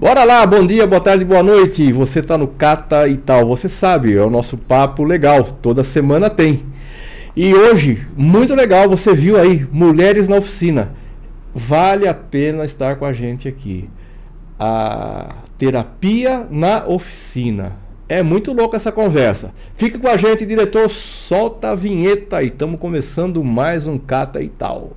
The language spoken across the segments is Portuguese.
Bora lá, bom dia, boa tarde, boa noite. Você tá no Cata e tal, você sabe, é o nosso papo legal, toda semana tem. E hoje, muito legal, você viu aí, Mulheres na Oficina. Vale a pena estar com a gente aqui. A terapia na oficina. É muito louca essa conversa. Fica com a gente, diretor, solta a vinheta e estamos começando mais um Cata e tal.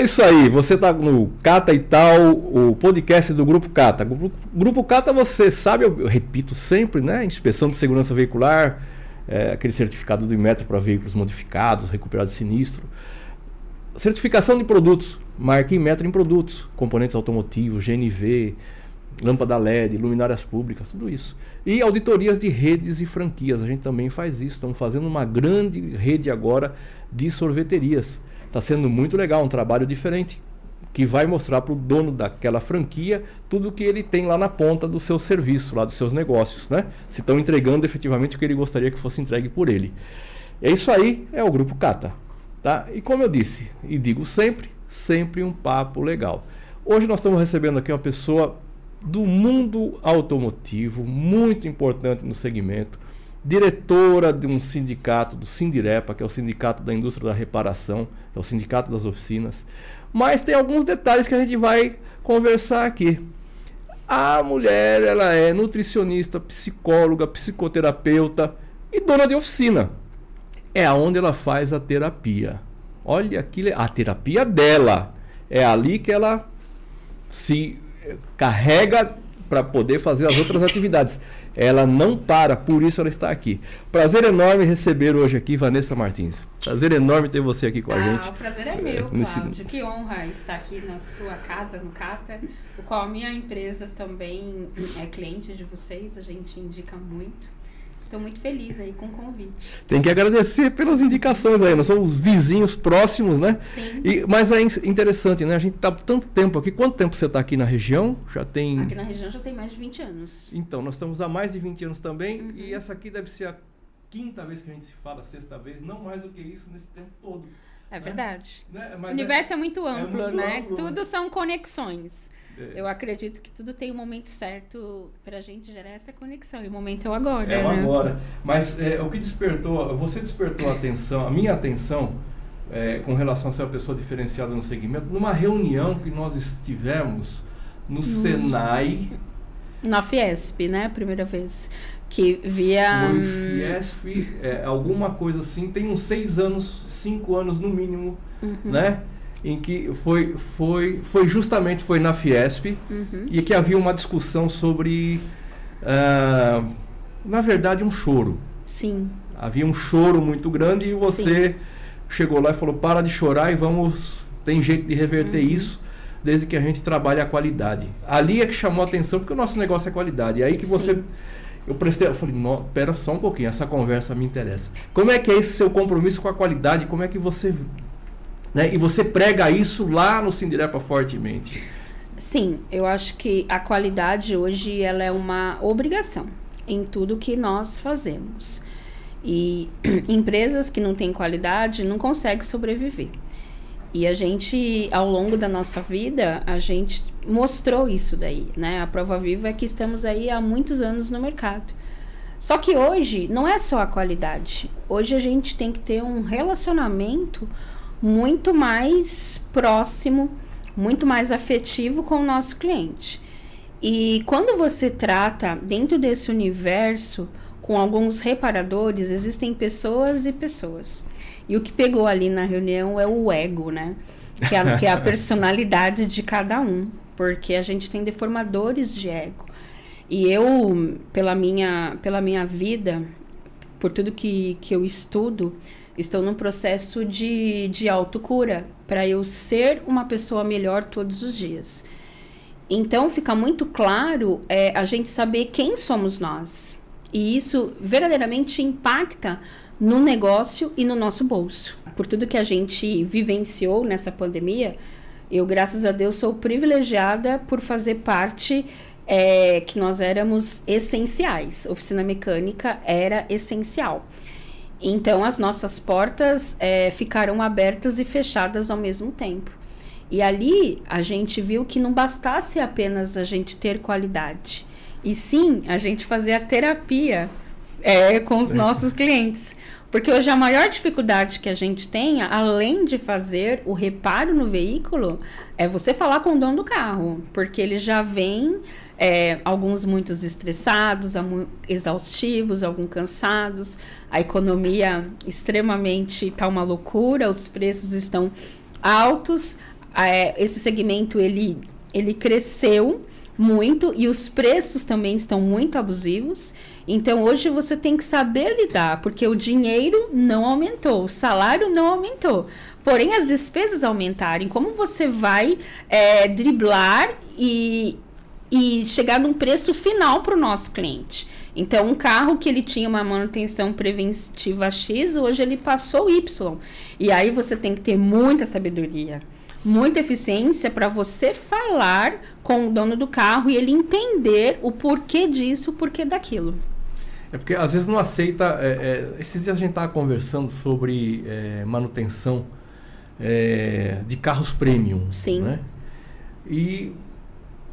É isso aí, você está no Cata e tal, o podcast do Grupo Cata. Grupo, Cata, você sabe, eu, repito sempre, né? Inspeção de segurança veicular, é, aquele certificado do Inmetro para veículos modificados, recuperados de sinistro. Certificação de produtos, marca Inmetro em produtos, componentes automotivos, GNV, lâmpada LED, luminárias públicas, tudo isso. E auditorias de redes e franquias, a gente também faz isso. Estamos fazendo uma grande rede agora de sorveterias. Está sendo muito legal, um trabalho diferente que vai mostrar para o dono daquela franquia tudo o que ele tem lá na ponta do seu serviço, lá dos seus negócios, né? Se estão entregando efetivamente o que ele gostaria que fosse entregue por ele. É isso aí, é o grupo Cata, tá? E como eu disse e digo sempre, sempre um papo legal. Hoje nós estamos recebendo aqui uma pessoa do mundo automotivo, muito importante no segmento, diretora de um sindicato, do Sindirepa, que é o Sindicato da Indústria da Reparação, é o Sindicato das Oficinas. Mas tem alguns detalhes que a gente vai conversar aqui. A mulher, ela é nutricionista, psicóloga, psicoterapeuta e dona de oficina. É onde ela faz a terapia. Olha aqui, a terapia dela. É ali que ela se carrega para poder fazer as outras atividades. Ela não para, por isso ela está aqui. Prazer enorme receber hoje aqui Vanessa Martins. Prazer enorme ter você aqui com a ah, gente. O prazer é meu, Cláudio. Nesse... Que honra estar aqui na sua casa, no Cata, o qual a minha empresa também é cliente de vocês, a gente indica muito. Estou muito feliz aí com o convite. Tem que agradecer pelas indicações aí. Nós somos vizinhos próximos, né? Sim. E, mas é interessante, né? A gente está tanto tempo aqui. Quanto tempo você está aqui na região? Já tem. Aqui na região já tem mais de 20 anos. Então, nós estamos há mais de 20 anos também. Uhum. E essa aqui deve ser a quinta vez que a gente se fala, sexta vez, não mais do que isso nesse tempo todo. É né? verdade. Né? O universo é, é, muito amplo, é muito né? Amplo, Tudo né? são conexões. É. Eu acredito que tudo tem um momento certo para a gente gerar essa conexão. E o momento é o agora. É o né? agora. Mas é, o que despertou, você despertou a atenção, a minha atenção, é, com relação a ser uma pessoa diferenciada no segmento, numa reunião que nós estivemos no Senai. Na Fiesp, né? Primeira vez. Que via. Foi Fiesp, é, alguma coisa assim, tem uns seis anos, cinco anos no mínimo, uhum. né? em que foi, foi, foi justamente foi na Fiesp uhum. e que havia uma discussão sobre, uh, na verdade, um choro. Sim. Havia um choro muito grande e você Sim. chegou lá e falou: para de chorar e vamos, tem jeito de reverter uhum. isso, desde que a gente trabalhe a qualidade. Ali é que chamou a atenção, porque o nosso negócio é qualidade. E aí que você. Sim. Eu prestei, eu falei, não, pera só um pouquinho, essa conversa me interessa. Como é que é esse seu compromisso com a qualidade? Como é que você né? E você prega isso lá no Sindirepa fortemente. Sim, eu acho que a qualidade hoje ela é uma obrigação em tudo que nós fazemos. E empresas que não têm qualidade não conseguem sobreviver. E a gente, ao longo da nossa vida, a gente mostrou isso daí, né? A prova viva é que estamos aí há muitos anos no mercado. Só que hoje não é só a qualidade. Hoje a gente tem que ter um relacionamento muito mais próximo, muito mais afetivo com o nosso cliente. E quando você trata dentro desse universo com alguns reparadores, existem pessoas e pessoas. E o que pegou ali na reunião é o ego, né? Que é, que é a personalidade de cada um. Porque a gente tem deformadores de ego. E eu, pela minha, pela minha vida, por tudo que, que eu estudo, Estou num processo de, de autocura para eu ser uma pessoa melhor todos os dias. Então fica muito claro é, a gente saber quem somos nós. E isso verdadeiramente impacta no negócio e no nosso bolso. Por tudo que a gente vivenciou nessa pandemia, eu, graças a Deus, sou privilegiada por fazer parte é, que nós éramos essenciais. Oficina mecânica era essencial. Então, as nossas portas é, ficaram abertas e fechadas ao mesmo tempo. E ali a gente viu que não bastasse apenas a gente ter qualidade, e sim a gente fazer a terapia é, com os nossos clientes. Porque hoje a maior dificuldade que a gente tem, além de fazer o reparo no veículo, é você falar com o dono do carro. Porque ele já vem, é, alguns muito estressados, exaustivos, alguns cansados, a economia extremamente está uma loucura, os preços estão altos, é, esse segmento ele, ele cresceu muito e os preços também estão muito abusivos. Então hoje você tem que saber lidar, porque o dinheiro não aumentou, o salário não aumentou. Porém, as despesas aumentaram. Como você vai é, driblar e, e chegar num preço final para o nosso cliente? Então, um carro que ele tinha uma manutenção preventiva X, hoje ele passou Y. E aí você tem que ter muita sabedoria muita eficiência para você falar com o dono do carro e ele entender o porquê disso, o porquê daquilo. É porque às vezes não aceita. É, é, esses dias a gente estava conversando sobre é, manutenção é, de carros premium. Sim. Né? E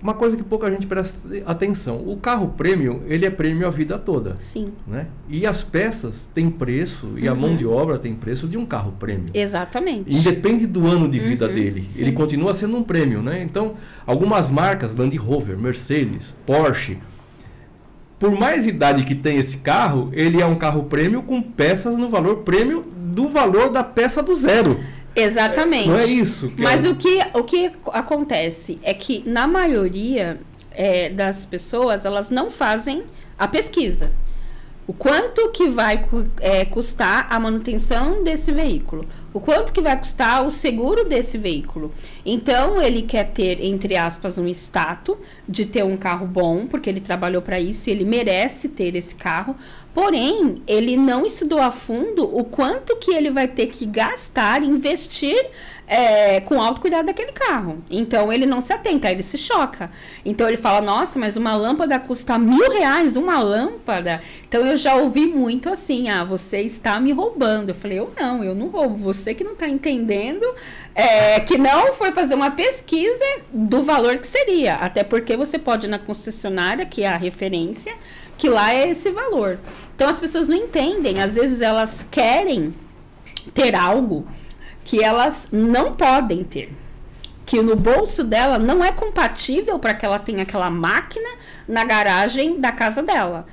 uma coisa que pouca gente presta atenção. O carro premium, ele é premium a vida toda. Sim. Né? E as peças têm preço, e a mão de obra tem preço de um carro premium. Exatamente. Independe do ano de vida uhum, dele. Sim. Ele continua sendo um premium, né? Então, algumas marcas, Land Rover, Mercedes, Porsche, por mais idade que tem esse carro, ele é um carro premium com peças no valor premium do valor da peça do zero. Exatamente. Não é isso. Mas é... o, que, o que acontece é que, na maioria é, das pessoas, elas não fazem a pesquisa. O quanto que vai é, custar a manutenção desse veículo? O quanto que vai custar o seguro desse veículo? Então, ele quer ter, entre aspas, um status de ter um carro bom, porque ele trabalhou para isso e ele merece ter esse carro. Porém, ele não estudou a fundo o quanto que ele vai ter que gastar, investir é, com alto cuidado daquele carro. Então ele não se atenta, ele se choca. Então ele fala: Nossa, mas uma lâmpada custa mil reais, uma lâmpada. Então eu já ouvi muito assim: Ah, você está me roubando. Eu falei: Eu não, eu não roubo. Você que não está entendendo, é, que não foi fazer uma pesquisa do valor que seria. Até porque você pode ir na concessionária, que é a referência, que lá é esse valor. Então as pessoas não entendem. Às vezes elas querem ter algo que elas não podem ter. Que no bolso dela não é compatível para que ela tenha aquela máquina na garagem da casa dela.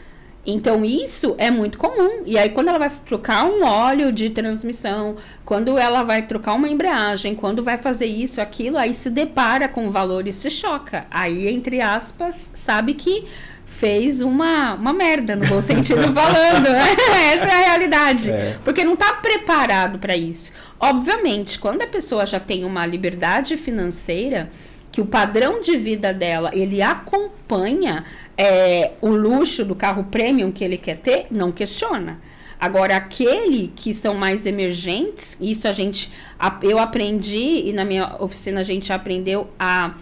Então isso é muito comum. E aí quando ela vai trocar um óleo de transmissão, quando ela vai trocar uma embreagem, quando vai fazer isso, aquilo, aí se depara com o valor e se choca. Aí entre aspas, sabe que fez uma, uma merda, no bom sentido falando. Essa é a realidade. É. Porque não está preparado para isso. Obviamente, quando a pessoa já tem uma liberdade financeira, que o padrão de vida dela ele acompanha é, o luxo do carro premium que ele quer ter, não questiona. Agora, aquele que são mais emergentes, isso a gente, eu aprendi e na minha oficina a gente aprendeu a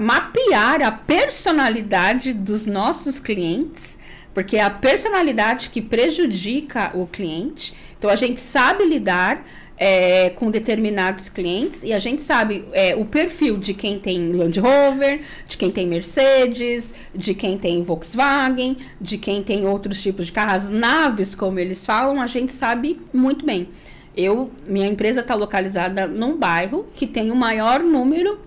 mapear a personalidade dos nossos clientes, porque é a personalidade que prejudica o cliente. Então a gente sabe lidar é, com determinados clientes e a gente sabe é, o perfil de quem tem Land Rover, de quem tem Mercedes, de quem tem Volkswagen, de quem tem outros tipos de carros, naves, como eles falam, a gente sabe muito bem. Eu, minha empresa está localizada num bairro que tem o maior número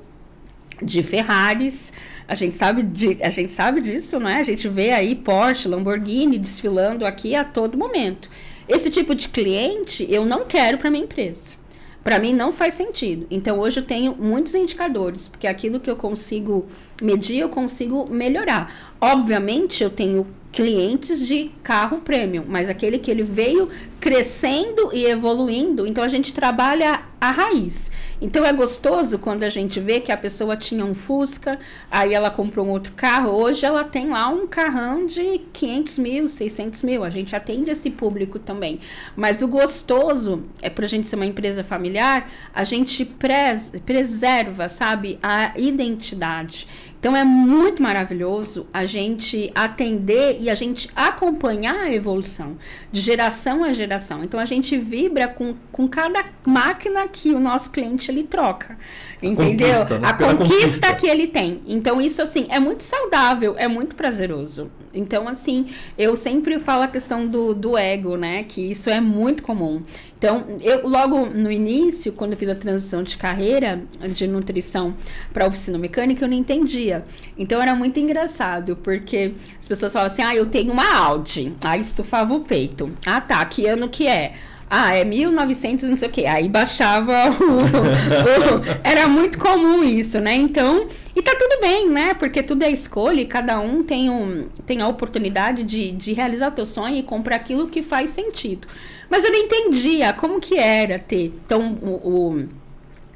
de Ferraris. A gente sabe de, a gente sabe disso, não é? A gente vê aí Porsche, Lamborghini desfilando aqui a todo momento. Esse tipo de cliente eu não quero para minha empresa. Para mim não faz sentido. Então hoje eu tenho muitos indicadores, porque aquilo que eu consigo medir, eu consigo melhorar. Obviamente eu tenho clientes de carro premium, mas aquele que ele veio crescendo e evoluindo, então a gente trabalha a raiz. Então é gostoso quando a gente vê que a pessoa tinha um Fusca, aí ela comprou um outro carro, hoje ela tem lá um carrão de 500 mil, 600 mil. A gente atende esse público também. Mas o gostoso é para a gente ser uma empresa familiar, a gente pres preserva, sabe, a identidade. Então é muito maravilhoso a gente atender e a gente acompanhar a evolução de geração a geração. Então a gente vibra com, com cada máquina que o nosso cliente ele troca. Entendeu? Conquista, né? A conquista, conquista que ele tem. Então isso assim é muito saudável, é muito prazeroso. Então assim, eu sempre falo a questão do, do ego, né? Que isso é muito comum. Então, eu logo no início, quando eu fiz a transição de carreira de nutrição para oficina mecânica, eu não entendia. Então era muito engraçado, porque as pessoas falavam assim: "Ah, eu tenho uma Audi". Aí estufava o peito. Ah, tá, que ano que é? Ah, é 1900, não sei o quê. Aí baixava o, o, Era muito comum isso, né? Então. E tá tudo bem, né? Porque tudo é escolha e cada um tem, um, tem a oportunidade de, de realizar o teu sonho e comprar aquilo que faz sentido. Mas eu não entendia como que era ter. Então, o, o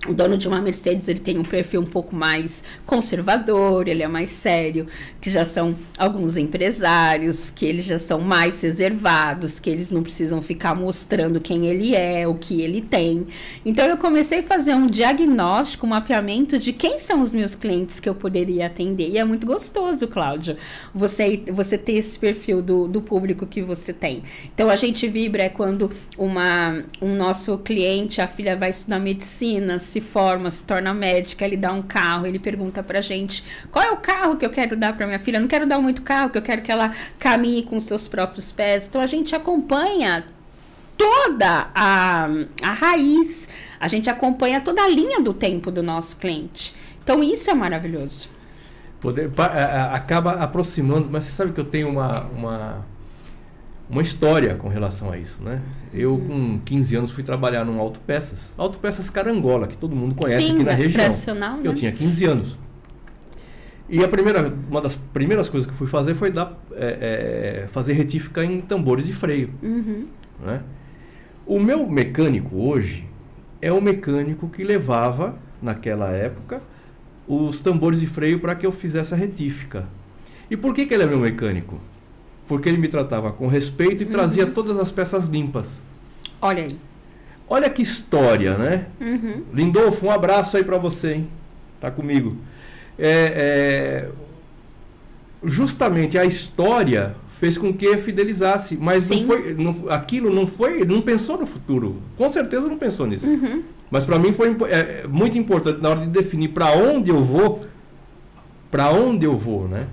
o dono de uma Mercedes ele tem um perfil um pouco mais conservador, ele é mais sério, que já são alguns empresários, que eles já são mais reservados, que eles não precisam ficar mostrando quem ele é, o que ele tem. Então eu comecei a fazer um diagnóstico, um mapeamento de quem são os meus clientes que eu poderia atender. E é muito gostoso, Cláudia, você, você ter esse perfil do, do público que você tem. Então a gente vibra é quando uma, um nosso cliente, a filha vai estudar medicina, se forma, se torna médica, ele dá um carro, ele pergunta pra gente qual é o carro que eu quero dar pra minha filha. Eu não quero dar muito carro, que eu quero que ela caminhe com seus próprios pés. Então a gente acompanha toda a, a raiz, a gente acompanha toda a linha do tempo do nosso cliente. Então isso é maravilhoso. Poder, acaba aproximando, mas você sabe que eu tenho uma, uma uma história com relação a isso, né? Eu com 15 anos fui trabalhar num autopeças, autopeças Carangola, que todo mundo conhece Sim, aqui na região. Tradicional, Eu né? tinha 15 anos. E a primeira, uma das primeiras coisas que eu fui fazer foi dar, é, é, fazer retífica em tambores de freio. Uhum. Né? O meu mecânico hoje é o mecânico que levava, naquela época, os tambores de freio para que eu fizesse a retífica. E por que, que ele é meu mecânico? Porque ele me tratava com respeito e uhum. trazia todas as peças limpas. Olha aí. Olha que história, né? Uhum. Lindolfo, um abraço aí para você, hein? Tá comigo. É, é, justamente a história fez com que fidelizasse, mas não foi, não, aquilo não foi, não pensou no futuro. Com certeza não pensou nisso. Uhum. Mas para mim foi é, muito importante na hora de definir para onde eu vou, para onde eu vou, né?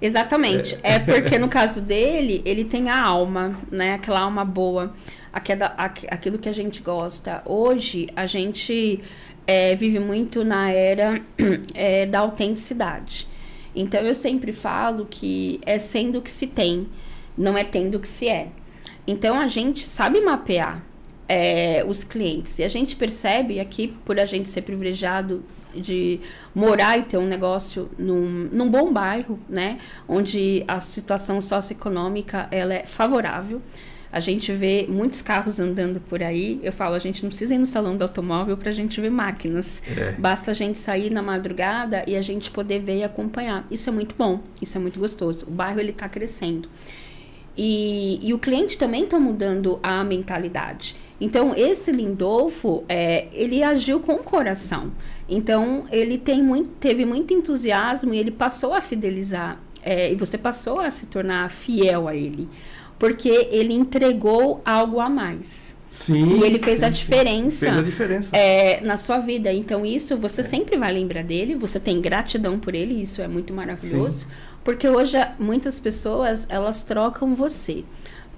Exatamente. É. é porque no caso dele, ele tem a alma, né? Aquela alma boa, aquela, aquilo que a gente gosta. Hoje, a gente é, vive muito na era é, da autenticidade. Então, eu sempre falo que é sendo o que se tem, não é tendo o que se é. Então, a gente sabe mapear é, os clientes. E a gente percebe aqui, por a gente ser privilegiado de morar e ter um negócio num, num bom bairro, né? Onde a situação socioeconômica ela é favorável. A gente vê muitos carros andando por aí. Eu falo, a gente não precisa ir no salão do automóvel para a gente ver máquinas. É. Basta a gente sair na madrugada e a gente poder ver e acompanhar. Isso é muito bom, isso é muito gostoso. O bairro ele está crescendo. E, e o cliente também está mudando a mentalidade. Então, esse Lindolfo, é, ele agiu com o coração. Então, ele tem muito, teve muito entusiasmo e ele passou a fidelizar. É, e você passou a se tornar fiel a ele. Porque ele entregou algo a mais. Sim, e ele fez sim, a diferença, fez a diferença. É, na sua vida. Então, isso você é. sempre vai lembrar dele, você tem gratidão por ele, isso é muito maravilhoso. Sim. Porque hoje muitas pessoas elas trocam você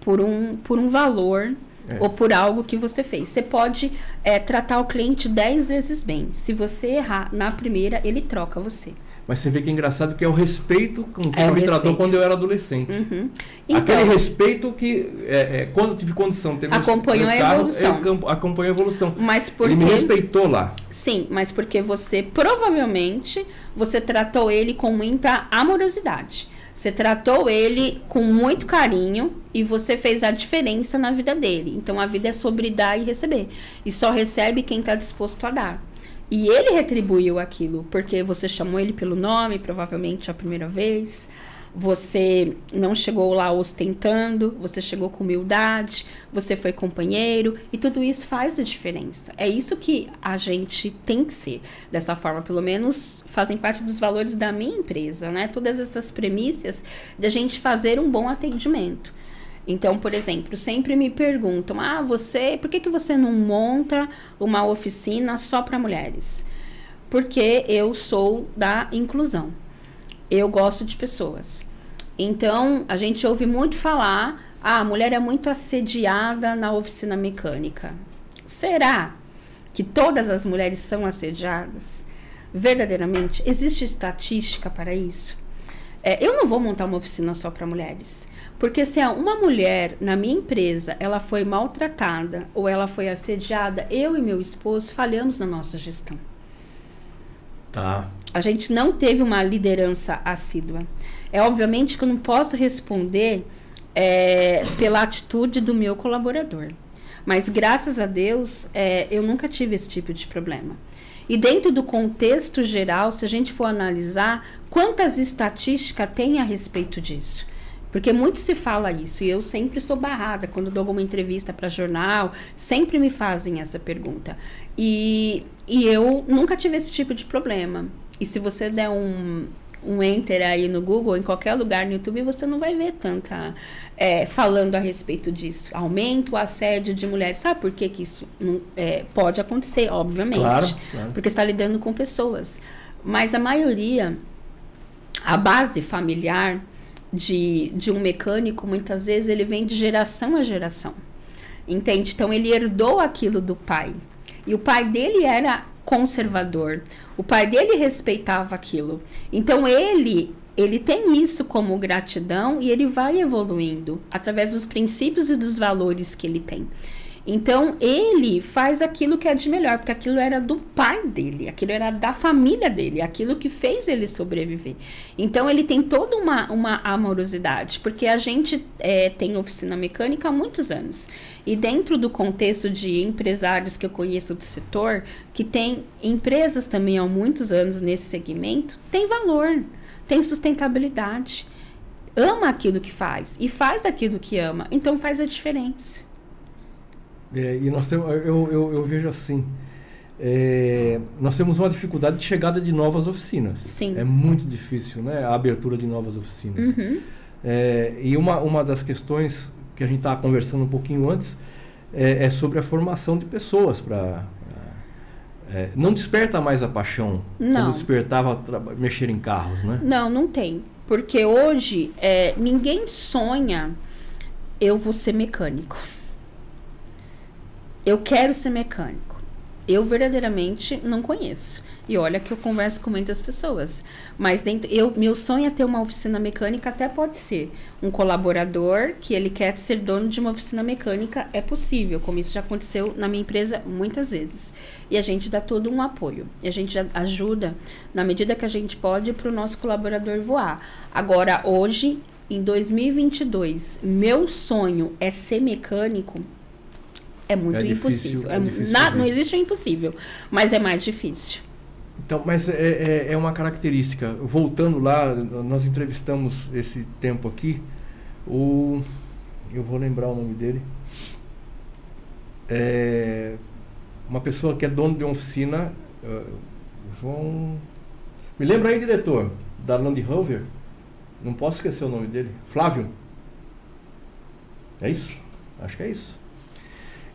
por um, por um valor é. ou por algo que você fez. Você pode é, tratar o cliente dez vezes bem. Se você errar na primeira, ele troca você. Mas você vê que é engraçado que é o respeito com que é me respeito. tratou quando eu era adolescente. Uhum. Então, Aquele respeito que, é, é, quando eu tive condição de ter acompanhou meu carro, a evolução. Eu acompanhou a evolução. Mas porque, ele me respeitou lá. Sim, mas porque você provavelmente você tratou ele com muita amorosidade. Você tratou ele com muito carinho e você fez a diferença na vida dele. Então a vida é sobre dar e receber. E só recebe quem está disposto a dar. E ele retribuiu aquilo, porque você chamou ele pelo nome, provavelmente a primeira vez. Você não chegou lá ostentando, você chegou com humildade, você foi companheiro e tudo isso faz a diferença. É isso que a gente tem que ser. Dessa forma, pelo menos fazem parte dos valores da minha empresa, né? Todas essas premissas de a gente fazer um bom atendimento. Então, por exemplo, sempre me perguntam: "Ah, você, por que que você não monta uma oficina só para mulheres?" Porque eu sou da inclusão eu gosto de pessoas. Então, a gente ouve muito falar, ah, a mulher é muito assediada na oficina mecânica. Será que todas as mulheres são assediadas? Verdadeiramente, existe estatística para isso? É, eu não vou montar uma oficina só para mulheres. Porque se uma mulher na minha empresa ela foi maltratada ou ela foi assediada, eu e meu esposo falhamos na nossa gestão. Tá a gente não teve uma liderança assídua. É obviamente que eu não posso responder é, pela atitude do meu colaborador. Mas graças a Deus, é, eu nunca tive esse tipo de problema. E dentro do contexto geral, se a gente for analisar, quantas estatísticas tem a respeito disso? Porque muito se fala isso, e eu sempre sou barrada quando dou alguma entrevista para jornal, sempre me fazem essa pergunta. E, e eu nunca tive esse tipo de problema. E se você der um, um enter aí no Google, em qualquer lugar no YouTube, você não vai ver tanta é, falando a respeito disso. Aumento o assédio de mulheres. Sabe por que, que isso não, é, pode acontecer? Obviamente. Claro, claro. Porque está lidando com pessoas. Mas a maioria, a base familiar de, de um mecânico, muitas vezes, ele vem de geração a geração. Entende? Então, ele herdou aquilo do pai. E o pai dele era conservador. O pai dele respeitava aquilo. Então ele ele tem isso como gratidão e ele vai evoluindo através dos princípios e dos valores que ele tem. Então ele faz aquilo que é de melhor, porque aquilo era do pai dele, aquilo era da família dele, aquilo que fez ele sobreviver. Então ele tem toda uma, uma amorosidade, porque a gente é, tem oficina mecânica há muitos anos. E dentro do contexto de empresários que eu conheço do setor, que tem empresas também há muitos anos nesse segmento, tem valor, tem sustentabilidade, ama aquilo que faz e faz aquilo que ama, então faz a diferença. É, e nós temos, eu, eu, eu vejo assim, é, nós temos uma dificuldade de chegada de novas oficinas. Sim. É muito difícil, né? A abertura de novas oficinas. Uhum. É, e uma, uma das questões que a gente estava conversando um pouquinho antes é, é sobre a formação de pessoas para é, não desperta mais a paixão não. quando despertava mexer em carros, né? Não, não tem. Porque hoje é, ninguém sonha eu vou ser mecânico eu quero ser mecânico. Eu verdadeiramente não conheço. E olha que eu converso com muitas pessoas. Mas dentro, eu, meu sonho é ter uma oficina mecânica, até pode ser. Um colaborador que ele quer ser dono de uma oficina mecânica, é possível, como isso já aconteceu na minha empresa muitas vezes. E a gente dá todo um apoio. E a gente ajuda, na medida que a gente pode, para o nosso colaborador voar. Agora, hoje, em 2022, meu sonho é ser mecânico é muito é impossível. Difícil, é, é difícil na, não existe o impossível, mas é mais difícil. Então, mas é, é, é, uma característica. Voltando lá, nós entrevistamos esse tempo aqui, o. Eu vou lembrar o nome dele. É, uma pessoa que é dono de uma oficina. Uh, João. Me lembra aí, diretor, da Land Rover. Não posso esquecer o nome dele. Flávio. É isso? Acho que é isso.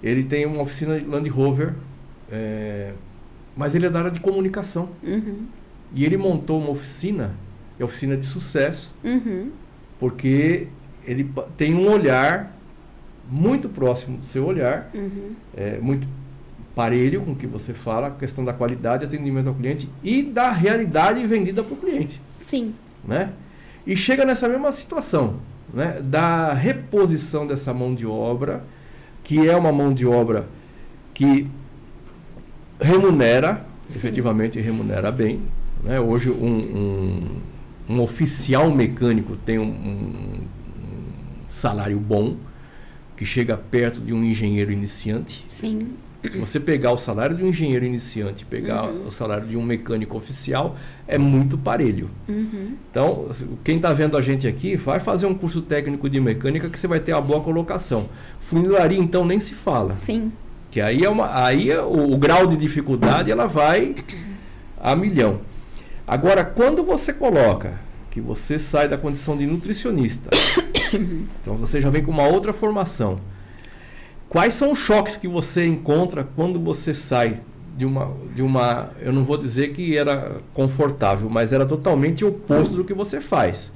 Ele tem uma oficina Land Rover, é, mas ele é da área de comunicação. Uhum. E ele montou uma oficina, é oficina de sucesso, uhum. porque ele tem um olhar muito próximo do seu olhar, uhum. é, muito parelho com o que você fala, a questão da qualidade, atendimento ao cliente e da realidade vendida para o cliente. Sim. Né? E chega nessa mesma situação, né? da reposição dessa mão de obra que é uma mão de obra que remunera, Sim. efetivamente remunera bem. Né? Hoje, um, um, um, oficial mecânico tem um, um, salário bom, que chega perto de um engenheiro iniciante. Sim. Se você pegar o salário de um engenheiro iniciante e pegar uhum. o salário de um mecânico oficial, é muito parelho. Uhum. Então, quem está vendo a gente aqui, vai fazer um curso técnico de mecânica que você vai ter uma boa colocação. Funilaria, então, nem se fala. Sim. Que aí, é uma, aí é o, o grau de dificuldade ela vai a milhão. Agora, quando você coloca que você sai da condição de nutricionista, então você já vem com uma outra formação Quais são os choques que você encontra quando você sai de uma, de uma. Eu não vou dizer que era confortável, mas era totalmente oposto do que você faz.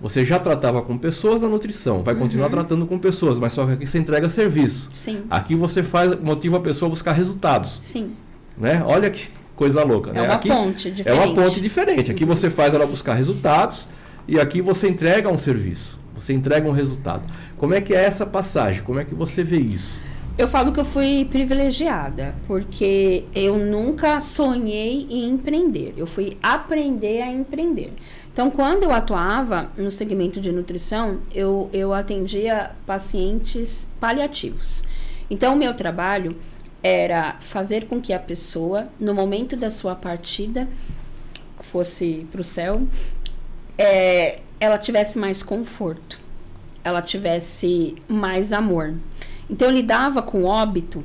Você já tratava com pessoas na nutrição, vai continuar uhum. tratando com pessoas, mas só que aqui você entrega serviço. Sim. Aqui você faz, motiva a pessoa a buscar resultados. Sim. Né? Olha que coisa louca. É né? uma aqui ponte diferente. É uma ponte diferente. Aqui uhum. você faz ela buscar resultados e aqui você entrega um serviço. Você entrega um resultado. Como é que é essa passagem? Como é que você vê isso? Eu falo que eu fui privilegiada, porque eu nunca sonhei em empreender. Eu fui aprender a empreender. Então, quando eu atuava no segmento de nutrição, eu, eu atendia pacientes paliativos. Então, o meu trabalho era fazer com que a pessoa, no momento da sua partida, fosse para o céu, é, ela tivesse mais conforto, ela tivesse mais amor. Então eu lidava com óbito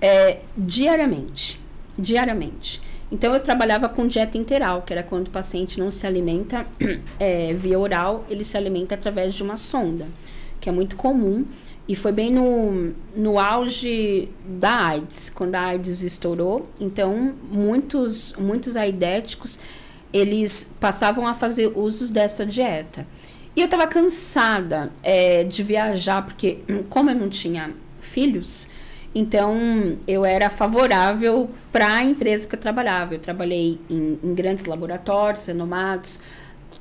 é, diariamente, diariamente. Então eu trabalhava com dieta interal, que era quando o paciente não se alimenta é, via oral, ele se alimenta através de uma sonda, que é muito comum. E foi bem no, no auge da AIDS, quando a AIDS estourou. Então, muitos, muitos aidéticos eles passavam a fazer usos dessa dieta. E eu estava cansada é, de viajar, porque como eu não tinha filhos, então eu era favorável para a empresa que eu trabalhava. Eu trabalhei em, em grandes laboratórios renomados,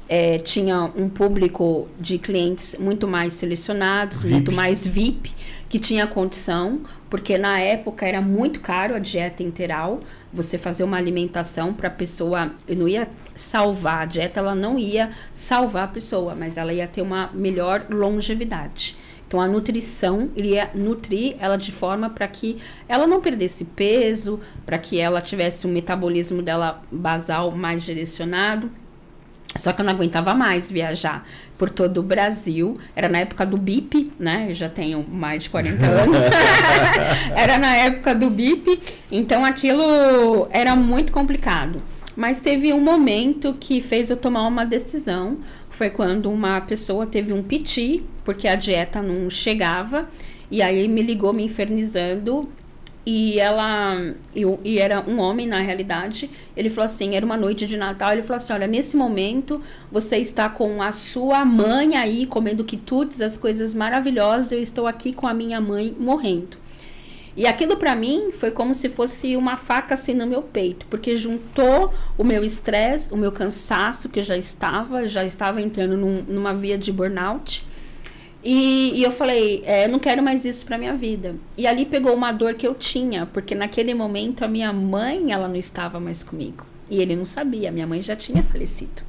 é, tinha um público de clientes muito mais selecionados, VIP. muito mais VIP, que tinha condição, porque na época era muito caro a dieta integral você fazer uma alimentação para a pessoa, não ia salvar a dieta, ela não ia salvar a pessoa, mas ela ia ter uma melhor longevidade. Então a nutrição iria nutrir ela de forma para que ela não perdesse peso, para que ela tivesse um metabolismo dela basal mais direcionado. Só que eu não aguentava mais viajar por todo o Brasil. Era na época do BIP, né? Eu já tenho mais de 40 anos. era na época do BIP. Então aquilo era muito complicado. Mas teve um momento que fez eu tomar uma decisão. Foi quando uma pessoa teve um piti, porque a dieta não chegava. E aí me ligou me infernizando e ela. E, e, era um homem, na realidade. Ele falou assim: era uma noite de Natal. Ele falou assim: olha, nesse momento você está com a sua mãe aí comendo quitutes, as coisas maravilhosas. Eu estou aqui com a minha mãe morrendo. E aquilo para mim foi como se fosse uma faca assim no meu peito, porque juntou o meu estresse, o meu cansaço que eu já estava, já estava entrando num, numa via de burnout e, e eu falei, é, não quero mais isso para minha vida. E ali pegou uma dor que eu tinha, porque naquele momento a minha mãe, ela não estava mais comigo. E ele não sabia, minha mãe já tinha falecido.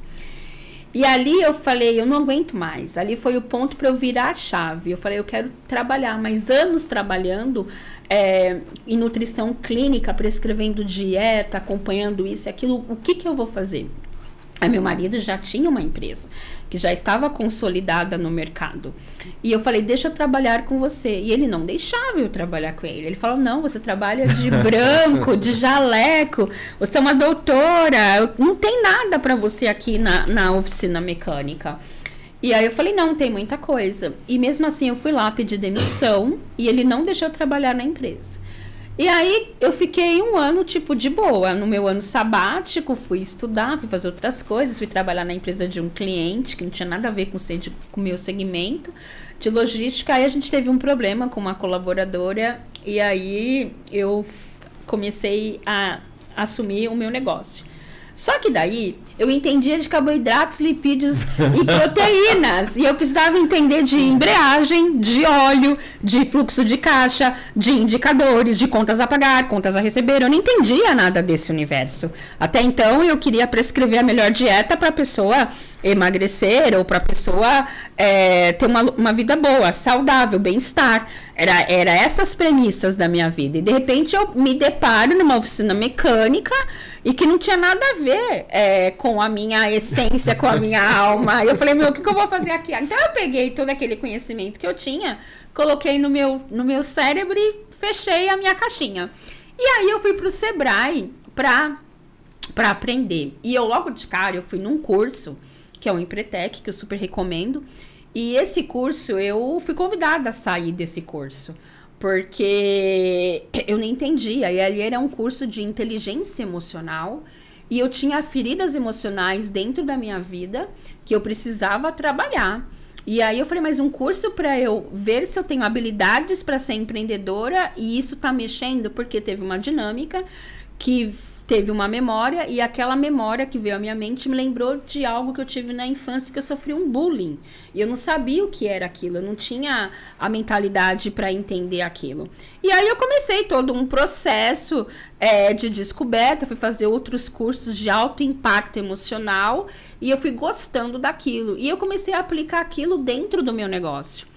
E ali eu falei, eu não aguento mais. Ali foi o ponto para eu virar a chave. Eu falei, eu quero trabalhar, mas anos trabalhando é, em nutrição clínica, prescrevendo dieta, acompanhando isso e aquilo. O que, que eu vou fazer? Aí meu marido já tinha uma empresa que já estava consolidada no mercado. E eu falei, deixa eu trabalhar com você. E ele não deixava eu trabalhar com ele. Ele falou, não, você trabalha de branco, de jaleco, você é uma doutora, não tem nada para você aqui na, na oficina mecânica. E aí eu falei, não, tem muita coisa. E mesmo assim eu fui lá pedir demissão e ele não deixou eu trabalhar na empresa. E aí eu fiquei um ano, tipo, de boa. No meu ano sabático, fui estudar, fui fazer outras coisas, fui trabalhar na empresa de um cliente que não tinha nada a ver com o meu segmento de logística. Aí a gente teve um problema com uma colaboradora e aí eu comecei a assumir o meu negócio. Só que daí eu entendia de carboidratos, lipídios e proteínas. e eu precisava entender de embreagem, de óleo, de fluxo de caixa, de indicadores, de contas a pagar, contas a receber. Eu não entendia nada desse universo. Até então eu queria prescrever a melhor dieta para a pessoa emagrecer ou para a pessoa é, ter uma, uma vida boa, saudável, bem-estar. Era, era essas premissas da minha vida. E de repente eu me deparo numa oficina mecânica e que não tinha nada a ver é, com a minha essência, com a minha alma. E eu falei, meu, o que, que eu vou fazer aqui? Então eu peguei todo aquele conhecimento que eu tinha, coloquei no meu, no meu cérebro e fechei a minha caixinha. E aí eu fui pro Sebrae pra, pra aprender. E eu logo de cara, eu fui num curso, que é o Empretec, que eu super recomendo. E esse curso, eu fui convidada a sair desse curso porque eu não entendia. E ali era um curso de inteligência emocional e eu tinha feridas emocionais dentro da minha vida que eu precisava trabalhar. E aí eu falei, mas um curso para eu ver se eu tenho habilidades para ser empreendedora e isso tá mexendo porque teve uma dinâmica que teve uma memória e aquela memória que veio à minha mente me lembrou de algo que eu tive na infância que eu sofri um bullying. E eu não sabia o que era aquilo, eu não tinha a mentalidade para entender aquilo. E aí eu comecei todo um processo é, de descoberta, fui fazer outros cursos de alto impacto emocional e eu fui gostando daquilo. E eu comecei a aplicar aquilo dentro do meu negócio.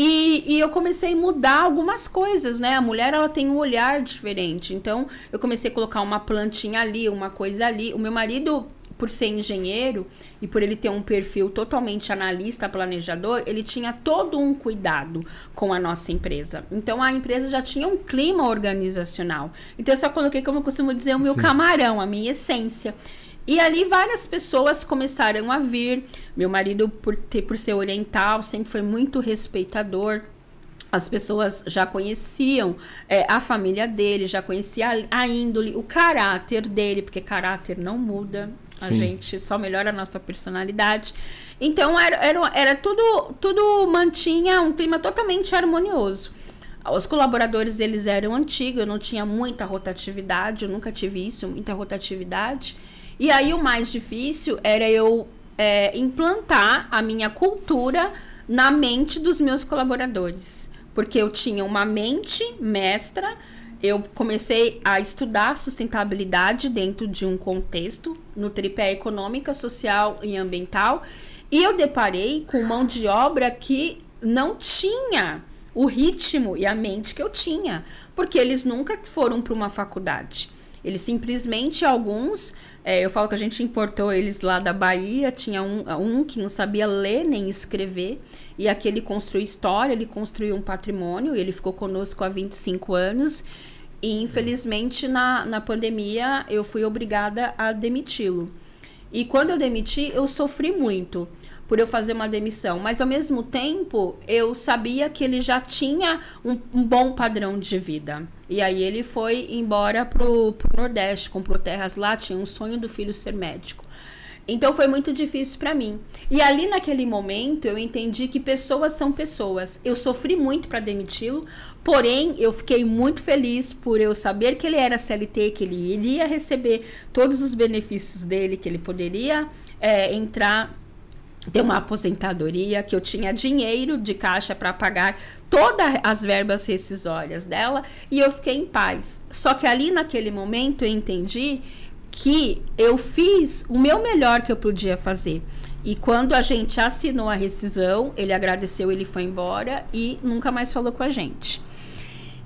E, e, eu comecei a mudar algumas coisas, né? A mulher ela tem um olhar diferente. Então eu comecei a colocar uma plantinha ali, uma coisa ali. O meu marido, por ser engenheiro e por ele ter um perfil totalmente analista, planejador, ele tinha todo um cuidado com a nossa empresa. Então a empresa já tinha um clima organizacional. Então eu só coloquei, como eu costumo dizer, o meu Sim. camarão, a minha essência. E ali várias pessoas começaram a vir. Meu marido, por, ter, por ser oriental, sempre foi muito respeitador. As pessoas já conheciam é, a família dele, já conhecia a, a, índole, o caráter dele, porque caráter não muda. A Sim. gente só melhora a nossa personalidade. Então era, era, era tudo, tudo mantinha um clima totalmente harmonioso. Os colaboradores eles eram antigos, eu não tinha muita rotatividade, eu nunca tive isso, muita rotatividade. E aí o mais difícil era eu é, implantar a minha cultura na mente dos meus colaboradores. Porque eu tinha uma mente mestra, eu comecei a estudar sustentabilidade dentro de um contexto, no tripé econômica, social e ambiental, e eu deparei com mão de obra que não tinha o ritmo e a mente que eu tinha, porque eles nunca foram para uma faculdade. Eles simplesmente, alguns, é, eu falo que a gente importou eles lá da Bahia, tinha um, um que não sabia ler nem escrever, e aqui ele construiu história, ele construiu um patrimônio, ele ficou conosco há 25 anos, e infelizmente na, na pandemia eu fui obrigada a demiti-lo. E quando eu demiti, eu sofri muito por eu fazer uma demissão, mas ao mesmo tempo eu sabia que ele já tinha um, um bom padrão de vida. E aí ele foi embora pro, pro Nordeste, comprou terras lá, tinha um sonho do filho ser médico. Então foi muito difícil para mim. E ali naquele momento eu entendi que pessoas são pessoas. Eu sofri muito para demiti-lo, porém eu fiquei muito feliz por eu saber que ele era CLT, que ele iria receber todos os benefícios dele, que ele poderia é, entrar ter uma aposentadoria, que eu tinha dinheiro de caixa para pagar todas as verbas rescisórias dela e eu fiquei em paz. Só que ali naquele momento eu entendi que eu fiz o meu melhor que eu podia fazer. E quando a gente assinou a rescisão, ele agradeceu, ele foi embora e nunca mais falou com a gente.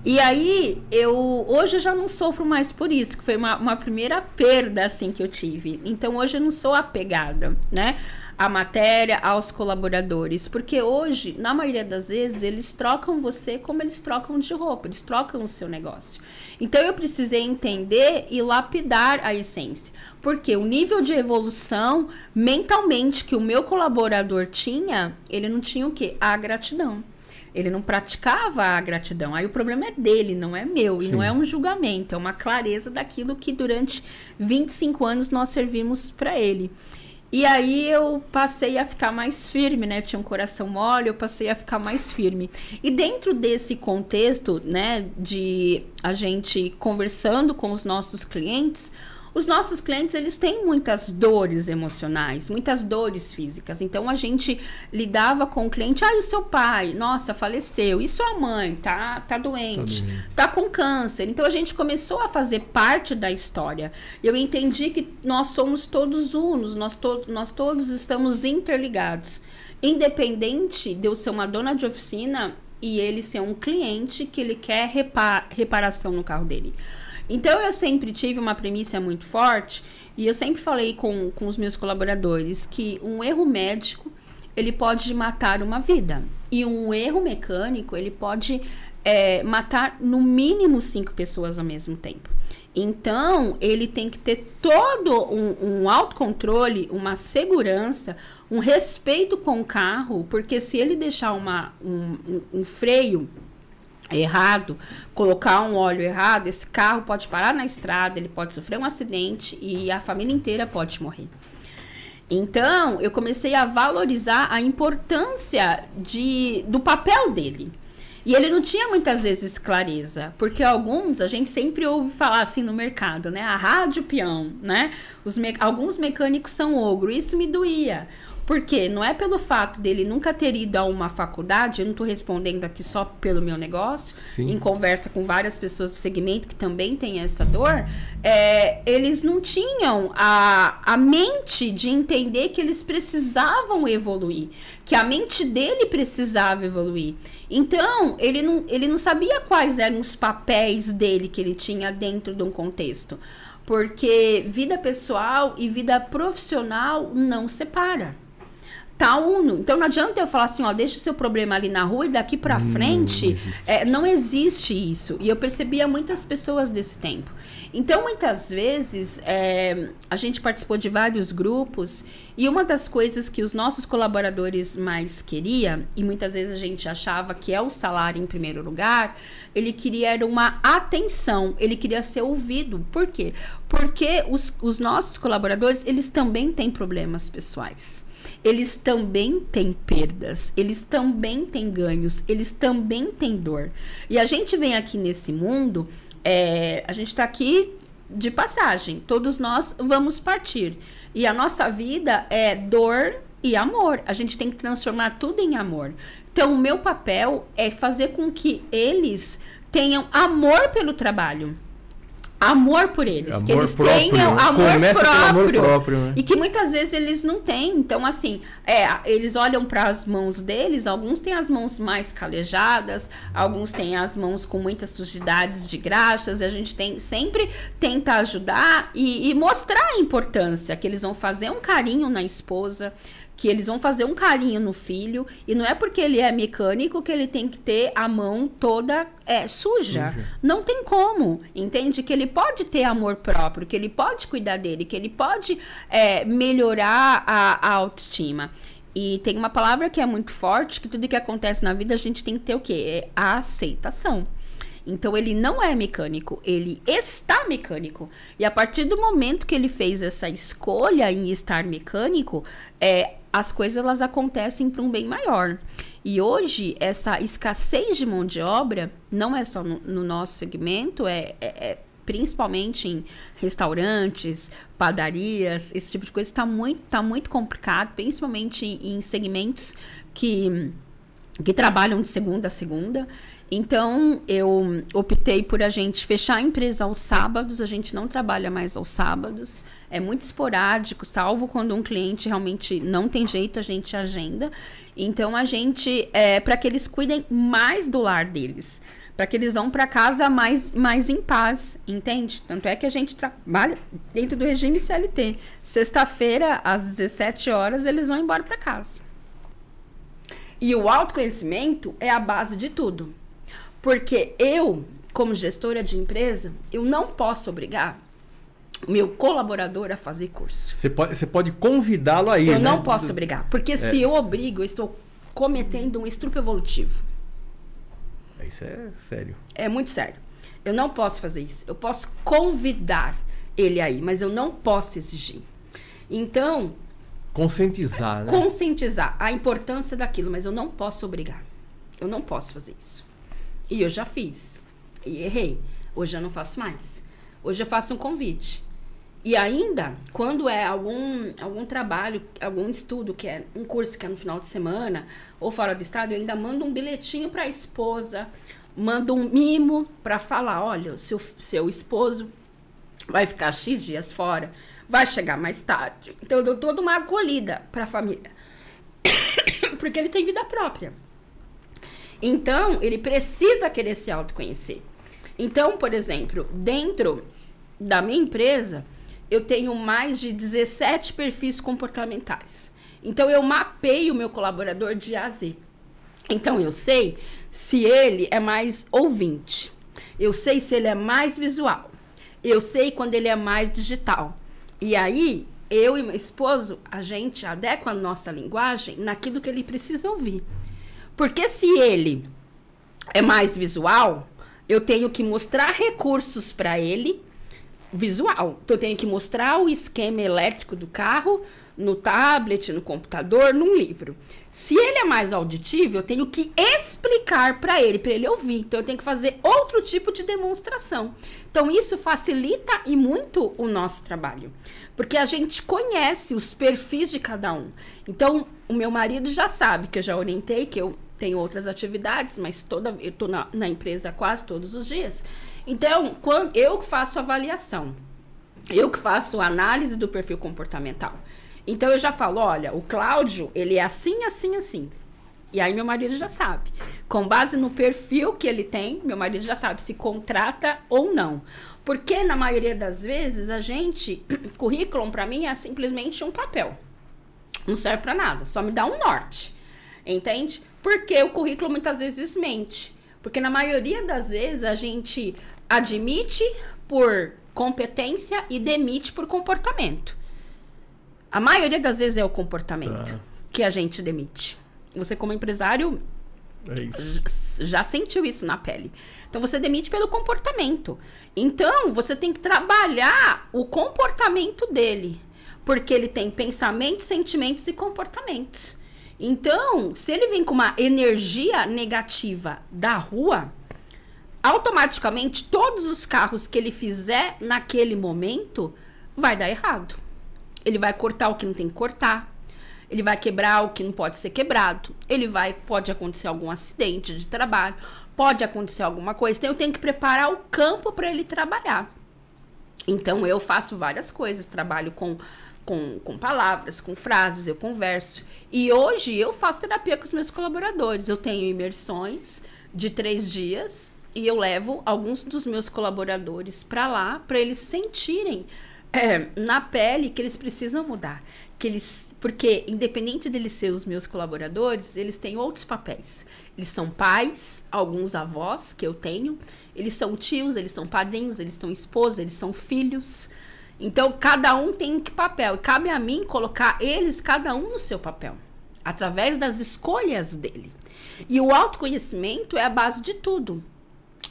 E aí, eu hoje eu já não sofro mais por isso, que foi uma, uma primeira perda assim que eu tive. Então hoje eu não sou apegada, né? A matéria aos colaboradores, porque hoje, na maioria das vezes, eles trocam você como eles trocam de roupa, eles trocam o seu negócio. Então eu precisei entender e lapidar a essência, porque o nível de evolução mentalmente que o meu colaborador tinha, ele não tinha o quê? A gratidão. Ele não praticava a gratidão. Aí o problema é dele, não é meu. Sim. E não é um julgamento, é uma clareza daquilo que durante 25 anos nós servimos para ele. E aí eu passei a ficar mais firme, né? Eu tinha um coração mole, eu passei a ficar mais firme. E dentro desse contexto, né, de a gente conversando com os nossos clientes, Os nossos clientes, eles têm muitas dores emocionais, muitas dores físicas. Então a gente lidava com o cliente, ah, e o seu pai, nossa, faleceu. E sua mãe, tá, tá doente, tá, doente. tá com câncer. Então a gente começou a fazer parte da história. Eu entendi que nós somos todos unos, nós, to nós todos estamos interligados. Independente de eu ser uma dona de oficina e ele ser um cliente que ele quer repar reparação no carro dele. Então eu sempre tive uma premissa muito forte e eu sempre falei com, com os meus colaboradores que um erro médico ele pode matar uma vida e um erro mecânico ele pode é, matar no mínimo cinco pessoas ao mesmo tempo. Então, ele tem que ter todo um, um autocontrole, uma segurança, um respeito com o carro, porque se ele deixar uma, um, um, um freio errado, colocar um óleo errado, esse carro pode parar na estrada, ele pode sofrer um acidente e a família inteira pode morrer. Então, eu comecei a valorizar a importância de, do papel dele. E ele não tinha muitas vezes clareza, porque alguns a gente sempre ouve falar assim no mercado, né? A rádio peão, né? Os me alguns mecânicos são ogro, isso me doía. Porque não é pelo fato dele nunca ter ido a uma faculdade, eu não estou respondendo aqui só pelo meu negócio, Sim. em conversa com várias pessoas do segmento que também têm essa dor, é, eles não tinham a, a mente de entender que eles precisavam evoluir, que a mente dele precisava evoluir. Então, ele não, ele não sabia quais eram os papéis dele que ele tinha dentro de um contexto. Porque vida pessoal e vida profissional não separa tá uno. Então não adianta eu falar assim, ó, deixa o seu problema ali na rua e daqui para hum, frente. Não existe. É, não existe isso. E eu percebia muitas pessoas desse tempo. Então, muitas vezes, é, a gente participou de vários grupos e uma das coisas que os nossos colaboradores mais queria, e muitas vezes a gente achava que é o salário em primeiro lugar, ele queria era uma atenção, ele queria ser ouvido. Por quê? Porque os, os nossos colaboradores, eles também têm problemas pessoais eles também têm perdas, eles também têm ganhos, eles também têm dor. E a gente vem aqui nesse mundo, é, a gente está aqui de passagem, todos nós vamos partir. E a nossa vida é dor e amor. A gente tem que transformar tudo em amor. Então, o meu papel é fazer com que eles tenham amor pelo trabalho amor por eles, amor que eles próprio, tenham amor próprio, amor próprio né? e que muitas vezes eles não têm. Então assim, é, eles olham para as mãos deles, alguns têm as mãos mais calejadas, alguns têm as mãos com muitas sujidades de graxas, e a gente tem sempre tenta ajudar e, e mostrar a importância que eles vão fazer um carinho na esposa, que eles vão fazer um carinho no filho e não é porque ele é mecânico que ele tem que ter a mão toda é, suja. suja. Não tem como, entende? Que ele pode ter amor próprio, que ele pode cuidar dele, que ele pode é, melhorar a, a autoestima. E tem uma palavra que é muito forte, que tudo que acontece na vida a gente tem que ter o quê? É a aceitação. Então ele não é mecânico, ele está mecânico. E a partir do momento que ele fez essa escolha em estar mecânico, é, as coisas elas acontecem para um bem maior. E hoje, essa escassez de mão de obra, não é só no, no nosso segmento, é, é, é, principalmente em restaurantes, padarias, esse tipo de coisa está muito, tá muito complicado, principalmente em, em segmentos que, que trabalham de segunda a segunda. Então, eu optei por a gente fechar a empresa aos sábados, a gente não trabalha mais aos sábados, é muito esporádico, salvo quando um cliente realmente não tem jeito, a gente agenda. Então, a gente, é, para que eles cuidem mais do lar deles, para que eles vão para casa mais, mais em paz, entende? Tanto é que a gente trabalha dentro do regime CLT. Sexta-feira, às 17 horas, eles vão embora para casa. E o autoconhecimento é a base de tudo. Porque eu, como gestora de empresa, eu não posso obrigar meu colaborador a fazer curso. Você pode, você pode convidá-lo aí. Eu né? não posso obrigar. Porque é. se eu obrigo, eu estou cometendo um estupro evolutivo. É, isso é sério. É muito sério. Eu não posso fazer isso. Eu posso convidar ele aí, mas eu não posso exigir. Então. Conscientizar, né? Conscientizar a importância daquilo, mas eu não posso obrigar. Eu não posso fazer isso. E eu já fiz. E errei. Hoje eu não faço mais. Hoje eu faço um convite. E ainda, quando é algum, algum trabalho, algum estudo, que é um curso que é no final de semana, ou fora do estado, eu ainda mando um bilhetinho para a esposa, mando um mimo para falar: olha, seu, seu esposo vai ficar X dias fora, vai chegar mais tarde. Então eu dou toda uma acolhida para a família. Porque ele tem vida própria. Então, ele precisa querer se autoconhecer. Então, por exemplo, dentro da minha empresa, eu tenho mais de 17 perfis comportamentais. Então, eu mapeio o meu colaborador de A a Z. Então, eu sei se ele é mais ouvinte. Eu sei se ele é mais visual. Eu sei quando ele é mais digital. E aí, eu e meu esposo, a gente adequa a nossa linguagem naquilo que ele precisa ouvir. Porque se ele é mais visual, eu tenho que mostrar recursos para ele visual. Então eu tenho que mostrar o esquema elétrico do carro no tablet, no computador, num livro. Se ele é mais auditivo, eu tenho que explicar para ele, para ele ouvir. Então eu tenho que fazer outro tipo de demonstração. Então isso facilita e muito o nosso trabalho, porque a gente conhece os perfis de cada um. Então o meu marido já sabe que eu já orientei que eu tenho outras atividades, mas toda eu tô na, na empresa quase todos os dias. Então, quando eu faço avaliação, eu que faço análise do perfil comportamental. Então eu já falo, olha, o Cláudio, ele é assim, assim, assim. E aí meu marido já sabe. Com base no perfil que ele tem, meu marido já sabe se contrata ou não. Porque na maioria das vezes a gente, currículo para mim é simplesmente um papel. Não serve para nada, só me dá um norte. Entende? Porque o currículo muitas vezes mente. Porque na maioria das vezes a gente admite por competência e demite por comportamento. A maioria das vezes é o comportamento ah. que a gente demite. Você, como empresário, é já sentiu isso na pele. Então você demite pelo comportamento. Então você tem que trabalhar o comportamento dele. Porque ele tem pensamentos, sentimentos e comportamentos. Então, se ele vem com uma energia negativa da rua, automaticamente todos os carros que ele fizer naquele momento vai dar errado. Ele vai cortar o que não tem que cortar. Ele vai quebrar o que não pode ser quebrado. Ele vai, pode acontecer algum acidente de trabalho, pode acontecer alguma coisa. Então eu tenho que preparar o campo para ele trabalhar. Então eu faço várias coisas, trabalho com com, com palavras, com frases, eu converso. E hoje eu faço terapia com os meus colaboradores. Eu tenho imersões de três dias e eu levo alguns dos meus colaboradores para lá para eles sentirem é, na pele que eles precisam mudar. Que eles, porque, independente deles ser os meus colaboradores, eles têm outros papéis. Eles são pais, alguns avós que eu tenho, eles são tios, eles são padrinhos, eles são esposas, eles são filhos. Então, cada um tem que papel. E cabe a mim colocar eles, cada um, no seu papel, através das escolhas dele. E o autoconhecimento é a base de tudo.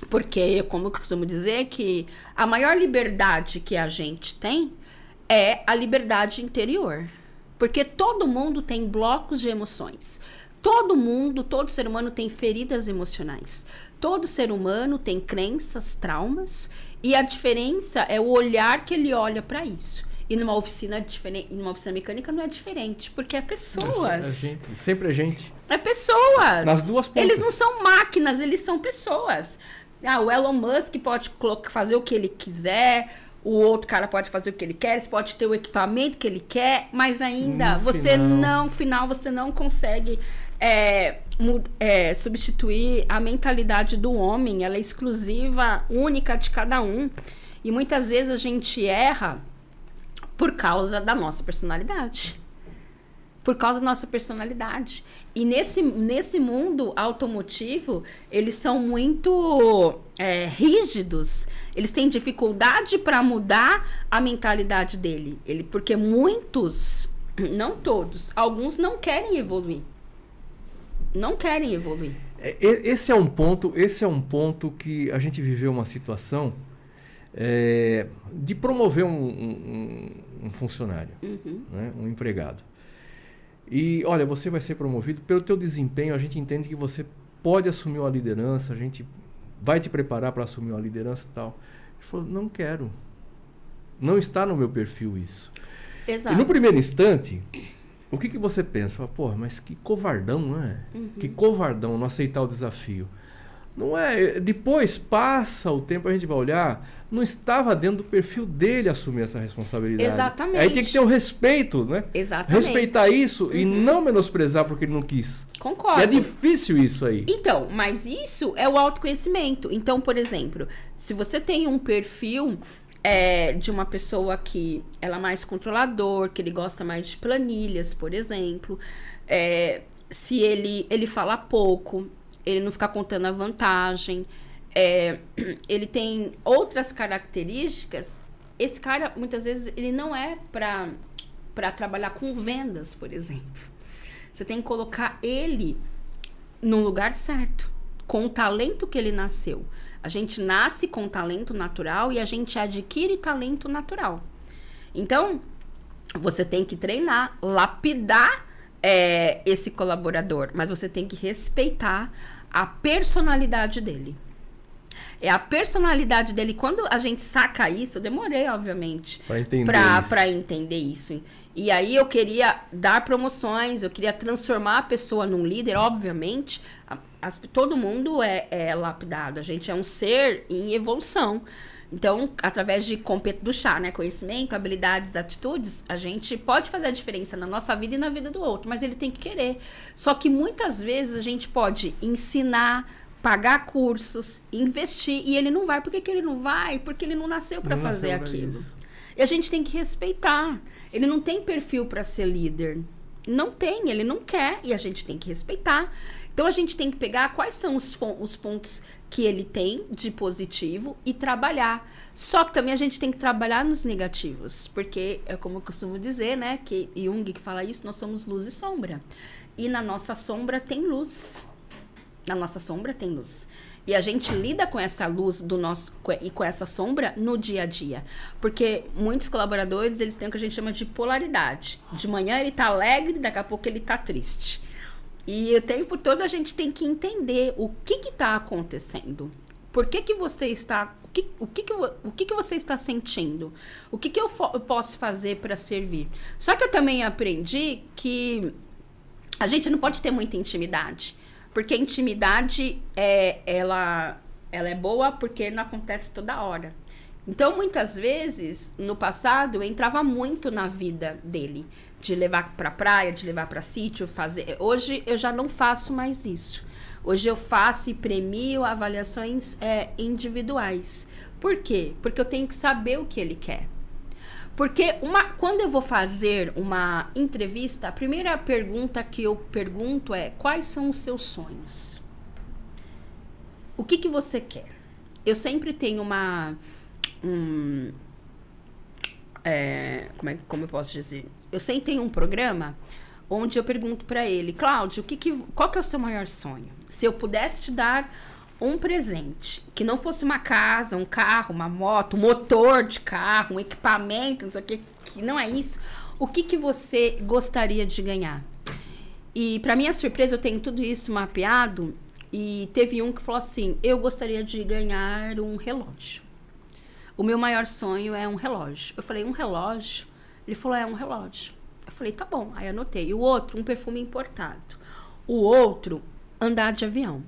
Porque, como eu costumo dizer, que a maior liberdade que a gente tem é a liberdade interior. Porque todo mundo tem blocos de emoções. Todo mundo, todo ser humano tem feridas emocionais. Todo ser humano tem crenças, traumas, e a diferença é o olhar que ele olha para isso. E numa oficina diferente, numa oficina mecânica não é diferente, porque é pessoas. É, é gente, sempre é gente. É pessoas. Nas duas pontas. Eles não são máquinas, eles são pessoas. Ah, o Elon Musk pode fazer o que ele quiser, o outro cara pode fazer o que ele quer, ele pode ter o equipamento que ele quer, mas ainda no você final. não, final, você não consegue é, é, substituir a mentalidade do homem, ela é exclusiva, única de cada um. E muitas vezes a gente erra por causa da nossa personalidade por causa da nossa personalidade. E nesse, nesse mundo automotivo, eles são muito é, rígidos. Eles têm dificuldade para mudar a mentalidade dele. Ele, porque muitos, não todos, alguns não querem evoluir. Não querem evoluir. É, esse é um ponto, esse é um ponto que a gente viveu uma situação é, de promover um, um, um funcionário, uhum. né, um empregado. E olha, você vai ser promovido pelo teu desempenho, a gente entende que você pode assumir uma liderança, a gente vai te preparar para assumir uma liderança e tal. Ele falou: "Não quero. Não está no meu perfil isso. Exato. E no primeiro instante, o que, que você pensa? Fala, Porra, mas que covardão, não é? Uhum. Que covardão não aceitar o desafio. Não é. Depois passa o tempo, a gente vai olhar, não estava dentro do perfil dele assumir essa responsabilidade. Exatamente. Aí tem que ter o respeito, né? Exatamente. Respeitar isso e não menosprezar porque ele não quis. Concordo. E é difícil isso aí. Então, mas isso é o autoconhecimento. Então, por exemplo, se você tem um perfil é, de uma pessoa que ela é mais controlador, que ele gosta mais de planilhas, por exemplo, é, se ele, ele fala pouco, ele não fica contando a vantagem, é, ele tem outras características. Esse cara, muitas vezes, ele não é para trabalhar com vendas, por exemplo. Você tem que colocar ele no lugar certo, com o talento que ele nasceu. A gente nasce com talento natural e a gente adquire talento natural. Então, você tem que treinar, lapidar é, esse colaborador, mas você tem que respeitar a personalidade dele. É a personalidade dele. Quando a gente saca isso, eu demorei, obviamente, Pra entender pra, isso. pra entender isso. E aí eu queria dar promoções, eu queria transformar a pessoa num líder, obviamente. as- todo mundo é, é lapidado, a gente é um ser em evolução. Então, através de do chá, né? Conhecimento, habilidades, atitudes, a gente pode fazer a diferença na nossa vida e na vida do outro, mas ele tem que querer. Só que muitas vezes a gente pode ensinar, pagar cursos, investir, e ele não vai. Por que, que ele não vai? Porque ele não nasceu para fazer aquilo. isso. E a gente tem que respeitar. Ele não tem perfil para ser líder. Não tem, ele não quer e a gente tem que respeitar. Então a gente tem que pegar quais são os, os pontos que ele tem de positivo e trabalhar. Só que também a gente tem que trabalhar nos negativos, porque é como eu costumo dizer, né, que Jung que fala isso, nós somos luz e sombra. E na nossa sombra tem luz. Na nossa sombra tem luz. E a gente lida com essa luz do nosso e com essa sombra no dia a dia. Porque muitos colaboradores, eles têm o que a gente chama de polaridade. De manhã ele tá alegre, daqui a pouco ele tá triste. E o tempo todo a gente tem que entender o que que tá acontecendo. Por que que você está o que, o que, que, o que, que você está sentindo? O que, que eu, eu posso fazer para servir? Só que eu também aprendi que a gente não pode ter muita intimidade. Porque a intimidade é, ela, ela é boa porque não acontece toda hora. Então, muitas vezes, no passado, eu entrava muito na vida dele. De levar pra praia, de levar pra sítio, fazer. Hoje eu já não faço mais isso. Hoje eu faço e premio avaliações é, individuais. Por quê? Porque eu tenho que saber o que ele quer. Porque uma, quando eu vou fazer uma entrevista, a primeira pergunta que eu pergunto é: quais são os seus sonhos? O que, que você quer? Eu sempre tenho uma. Um, é, como, é, como eu posso dizer? Eu sempre tenho um programa onde eu pergunto para ele, Cláudio, o que que, qual que é o seu maior sonho? Se eu pudesse te dar um presente, que não fosse uma casa, um carro, uma moto, um motor de carro, um equipamento, não sei o que, que não é isso, o que que você gostaria de ganhar? E para minha surpresa, eu tenho tudo isso mapeado e teve um que falou assim: "Eu gostaria de ganhar um relógio". O meu maior sonho é um relógio. Eu falei: "Um relógio?". Ele falou: "É um relógio". Eu falei: "Tá bom". Aí anotei. E o outro, um perfume importado. O outro, andar de avião.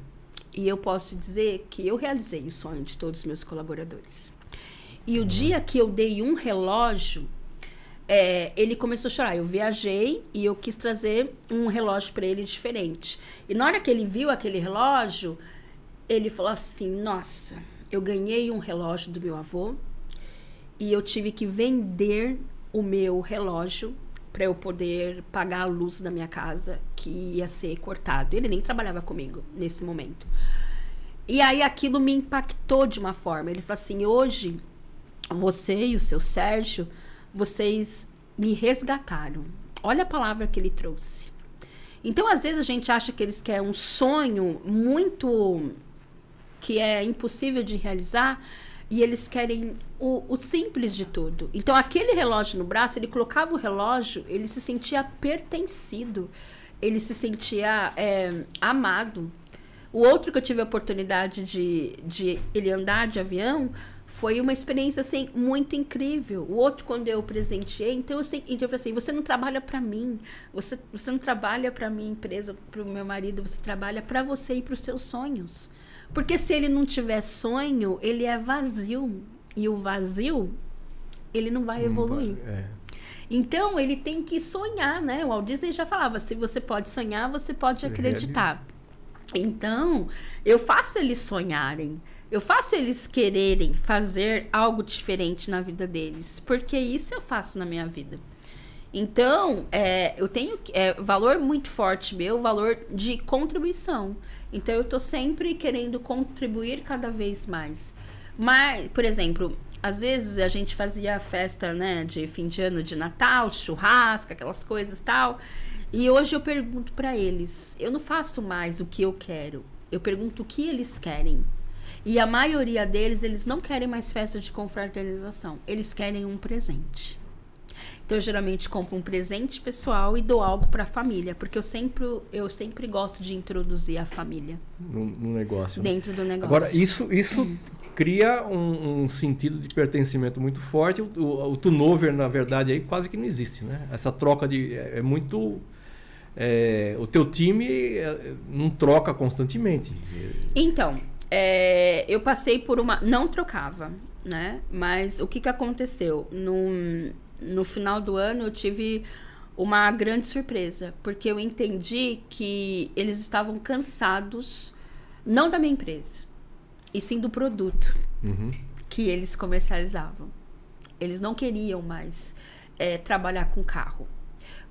E eu posso dizer que eu realizei o sonho de todos os meus colaboradores. E o dia que eu dei um relógio, é, ele começou a chorar. Eu viajei e eu quis trazer um relógio para ele diferente. E na hora que ele viu aquele relógio, ele falou assim: Nossa, eu ganhei um relógio do meu avô e eu tive que vender o meu relógio para eu poder pagar a luz da minha casa que ia ser cortado. Ele nem trabalhava comigo nesse momento. E aí aquilo me impactou de uma forma. Ele falou assim: hoje você e o seu Sérgio, vocês me resgataram. Olha a palavra que ele trouxe. Então, às vezes a gente acha que eles querem um sonho muito que é impossível de realizar e eles querem o, o simples de tudo. Então, aquele relógio no braço, ele colocava o relógio, ele se sentia pertencido, ele se sentia é, amado. O outro que eu tive a oportunidade de, de ele andar de avião foi uma experiência assim muito incrível. O outro quando eu presenteei, então eu, então eu falei assim, você não trabalha para mim, você, você não trabalha para minha empresa, para o meu marido, você trabalha para você e para os seus sonhos. Porque se ele não tiver sonho, ele é vazio e o vazio ele não vai evoluir. É. Então ele tem que sonhar, né? O Walt Disney já falava: se você pode sonhar, você pode acreditar. Então eu faço eles sonharem. Eu faço eles quererem fazer algo diferente na vida deles, porque isso eu faço na minha vida. Então, é, eu tenho é, valor muito forte meu, valor de contribuição. Então, eu estou sempre querendo contribuir cada vez mais. Mas, por exemplo, às vezes a gente fazia festa, né, de fim de ano, de Natal, churrasco, aquelas coisas tal. E hoje eu pergunto para eles, eu não faço mais o que eu quero. Eu pergunto o que eles querem. E a maioria deles, eles não querem mais festa de confraternização. Eles querem um presente. Então, eu geralmente compro um presente pessoal e dou algo para a família, porque eu sempre, eu sempre gosto de introduzir a família no, no negócio. Né? Dentro né? do negócio. Agora, isso, isso cria um, um, sentido de pertencimento muito forte. O, o, o, turnover, na verdade, aí quase que não existe, né? Essa troca de é, é muito é, o teu time é, não troca constantemente. Então, é, eu passei por uma. Não trocava, né? Mas o que, que aconteceu? No, no final do ano eu tive uma grande surpresa, porque eu entendi que eles estavam cansados, não da minha empresa, e sim do produto uhum. que eles comercializavam. Eles não queriam mais é, trabalhar com carro.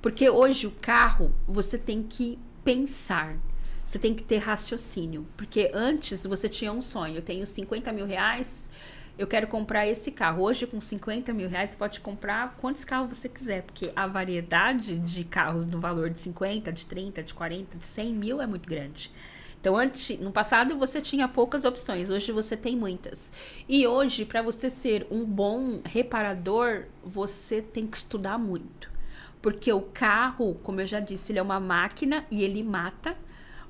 Porque hoje o carro você tem que pensar. Você tem que ter raciocínio. Porque antes você tinha um sonho. Eu tenho 50 mil reais, eu quero comprar esse carro. Hoje, com 50 mil reais, você pode comprar quantos carros você quiser. Porque a variedade de carros no valor de 50, de 30, de 40, de 100 mil é muito grande. Então, antes, no passado você tinha poucas opções, hoje você tem muitas. E hoje, para você ser um bom reparador, você tem que estudar muito. Porque o carro, como eu já disse, ele é uma máquina e ele mata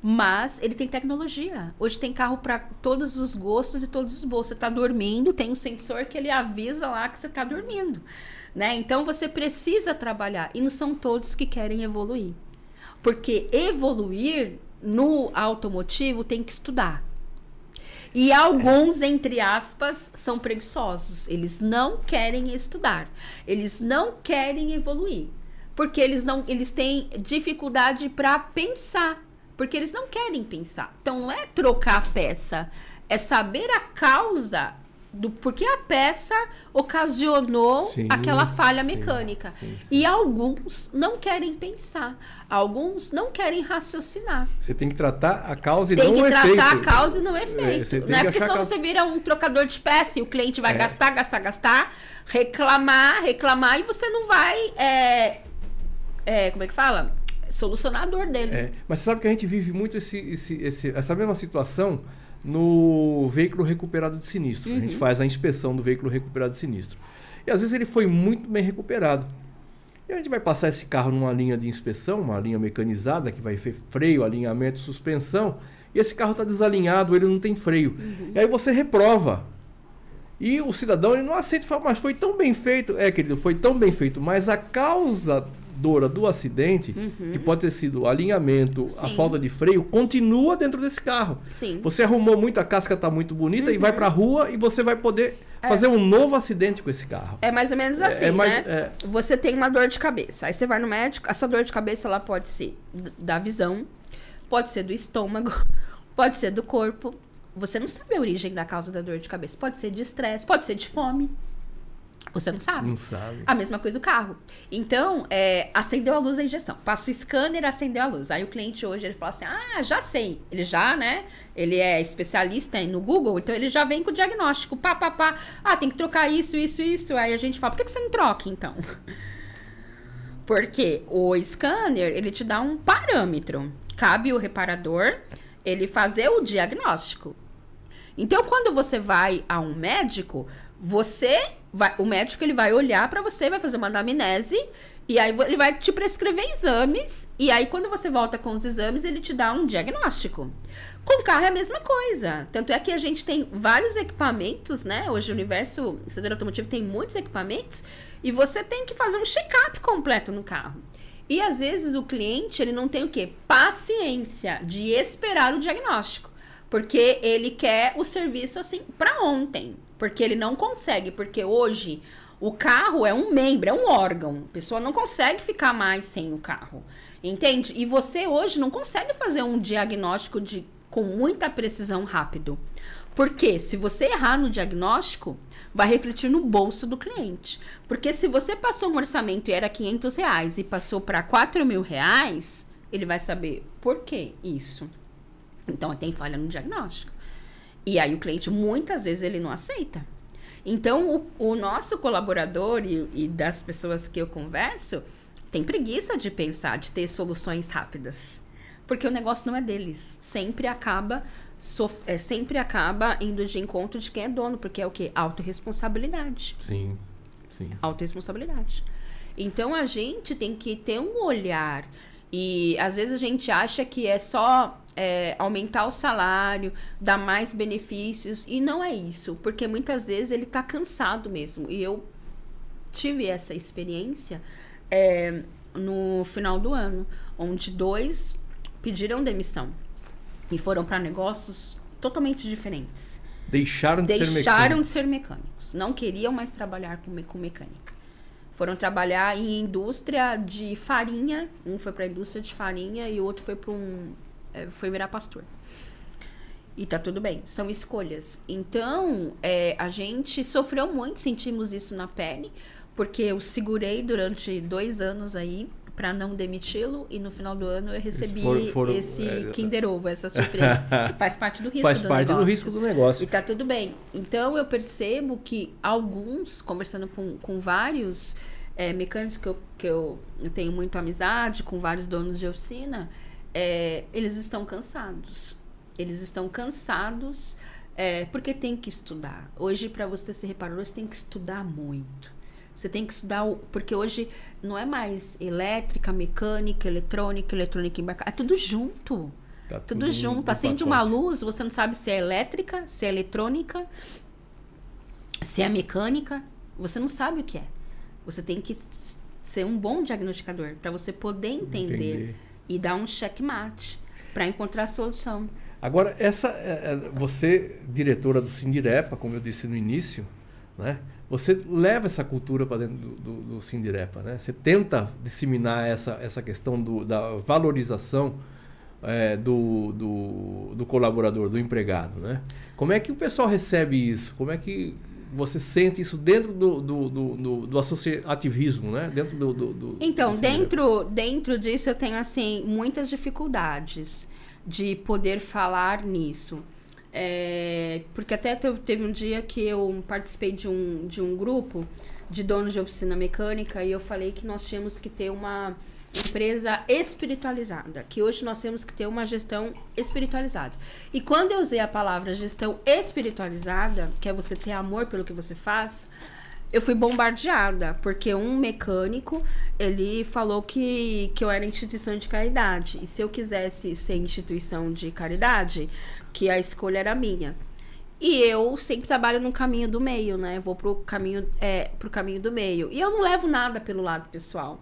mas ele tem tecnologia. Hoje tem carro para todos os gostos e todos os bolsos. Você está dormindo, tem um sensor que ele avisa lá que você está dormindo. Né? Então você precisa trabalhar. E não são todos que querem evoluir. Porque evoluir no automotivo tem que estudar. E alguns, entre aspas, são preguiçosos. Eles não querem estudar. Eles não querem evoluir. Porque eles não eles têm dificuldade para pensar porque eles não querem pensar. Então não é trocar a peça, é saber a causa do porquê a peça ocasionou sim, aquela falha mecânica. Sim, sim, e alguns não querem pensar, alguns não querem raciocinar. Você tem que tratar a causa e tem não o efeito. Tem que tratar a causa e não o é, efeito. É, não é porque senão você vira um trocador de peça e o cliente vai é. gastar, gastar, gastar, reclamar, reclamar e você não vai. É, é, como é que fala? Solucionar a dor dele. É, mas você sabe que a gente vive muito esse, esse, esse, essa mesma situação no veículo recuperado de sinistro. Uhum. A gente uhum. faz a inspeção do veículo recuperado de sinistro. E às vezes ele foi muito bem recuperado. E a gente vai passar esse carro numa linha de inspeção, uma linha mecanizada, que vai ter freio, alinhamento, suspensão, e esse carro está desalinhado, ele não tem freio. Uhum. E aí você reprova. E o cidadão ele não aceita, fala, mas foi tão bem feito. É, querido, foi tão bem feito, mas a causa dora do acidente, uhum. que pode ter sido alinhamento, Sim. a falta de freio, continua dentro desse carro. Sim. Você arrumou muito, a casca está muito bonita uhum. e vai uhum. para a rua e você vai poder é. fazer um novo acidente com esse carro. É mais ou menos assim, é, é mais, né? É. Você tem uma dor de cabeça, aí você vai no médico, a sua dor de cabeça ela pode ser da visão, pode ser do estômago, pode ser do corpo. Você não sabe a origem da causa da dor de cabeça. Pode ser de estresse, pode ser de fome. Você não sabe. Não sabe. A mesma coisa o carro. Então, é, acendeu a luz da injeção. Passa o scanner, acendeu a luz. Aí o cliente hoje, ele fala assim, ah, já sei. Ele já, né? Ele é especialista no Google, então ele já vem com o diagnóstico. Pá, pá, pá. Ah, tem que trocar isso, isso, isso. Aí a gente fala, por que, que você não troca, então? Porque o scanner, ele te dá um parâmetro. Cabe o reparador ele fazer o diagnóstico. Então, quando você vai a um médico, você vai, o médico ele vai olhar para você, vai fazer uma anamnese E aí ele vai te prescrever exames. E aí, quando você volta com os exames, ele te dá um diagnóstico. Com carro é a mesma coisa. Tanto é que a gente tem vários equipamentos, né? Hoje o universo setor automotivo tem muitos equipamentos. E você tem que fazer um check-up completo no carro. E às vezes o cliente ele não tem o quê? Paciência de esperar o diagnóstico. Porque ele quer o serviço assim para ontem. Porque ele não consegue. Porque hoje o carro é um membro, é um órgão. A pessoa não consegue ficar mais sem o carro. Entende? E você hoje não consegue fazer um diagnóstico de, com muita precisão rápido. Porque se você errar no diagnóstico, vai refletir no bolso do cliente. Porque se você passou um orçamento e era 500 reais e passou para 4 mil reais, ele vai saber por que isso. Então tem falha no diagnóstico. E aí o cliente muitas vezes ele não aceita. Então o, o nosso colaborador e, e das pessoas que eu converso tem preguiça de pensar, de ter soluções rápidas. Porque o negócio não é deles. Sempre acaba sof é, sempre acaba indo de encontro de quem é dono, porque é o que? Autoresponsabilidade. Sim, sim. Autoresponsabilidade. Então a gente tem que ter um olhar. E às vezes a gente acha que é só é, aumentar o salário, dar mais benefícios, e não é isso, porque muitas vezes ele está cansado mesmo. E eu tive essa experiência é, no final do ano, onde dois pediram demissão e foram para negócios totalmente diferentes. Deixaram de Deixaram ser mecânicos. de ser mecânicos. Não queriam mais trabalhar com, com mecânica. Foram trabalhar em indústria de farinha. Um foi para indústria de farinha e o outro foi para um é, foi virar pastor. E tá tudo bem, são escolhas. Então, é, a gente sofreu muito, sentimos isso na pele, porque eu segurei durante dois anos aí para não demiti-lo e no final do ano eu recebi foram, foram, esse é, Kinder Ovo, essa surpresa, faz parte do risco faz do parte negócio. do risco do negócio. E tá tudo bem. Então eu percebo que alguns, conversando com, com vários é, mecânicos que, eu, que eu, eu tenho muito amizade, com vários donos de oficina, é, eles estão cansados. Eles estão cansados é, porque tem que estudar. Hoje, para você ser reparador, você tem que estudar muito. Você tem que estudar, o, porque hoje não é mais elétrica, mecânica, eletrônica, eletrônica embarcada. É tudo junto. Tá tudo, tudo junto. Acende uma luz, você não sabe se é elétrica, se é eletrônica, se é mecânica. Você não sabe o que é. Você tem que ser um bom diagnosticador para você poder entender, entender, e dar um checkmate para encontrar a solução. Agora, essa é, é, você, diretora do Sindirepa, como eu disse no início, né? Você leva essa cultura para dentro do, do, do Sindirepa, né? Você tenta disseminar essa, essa questão do, da valorização é, do, do, do, colaborador, do empregado, né? Como é que o pessoal recebe isso? Como é que você sente isso dentro do, do, do, do associativismo, né? Dentro do, do, do então, dentro, dentro disso eu tenho, assim, muitas dificuldades de poder falar nisso. É, porque até teve um dia que eu participei de um, de um grupo de donos de oficina mecânica e eu falei que nós tínhamos que ter uma empresa espiritualizada, que hoje nós temos que ter uma gestão espiritualizada. E quando eu usei a palavra gestão espiritualizada, que é você ter amor pelo que você faz, eu fui bombardeada, porque um mecânico, ele falou que, que eu era instituição de caridade. E se eu quisesse ser instituição de caridade, que a escolha era minha. E eu sempre trabalho no caminho do meio, né? Vou pro caminho, é, pro caminho do meio. E eu não levo nada pelo lado pessoal.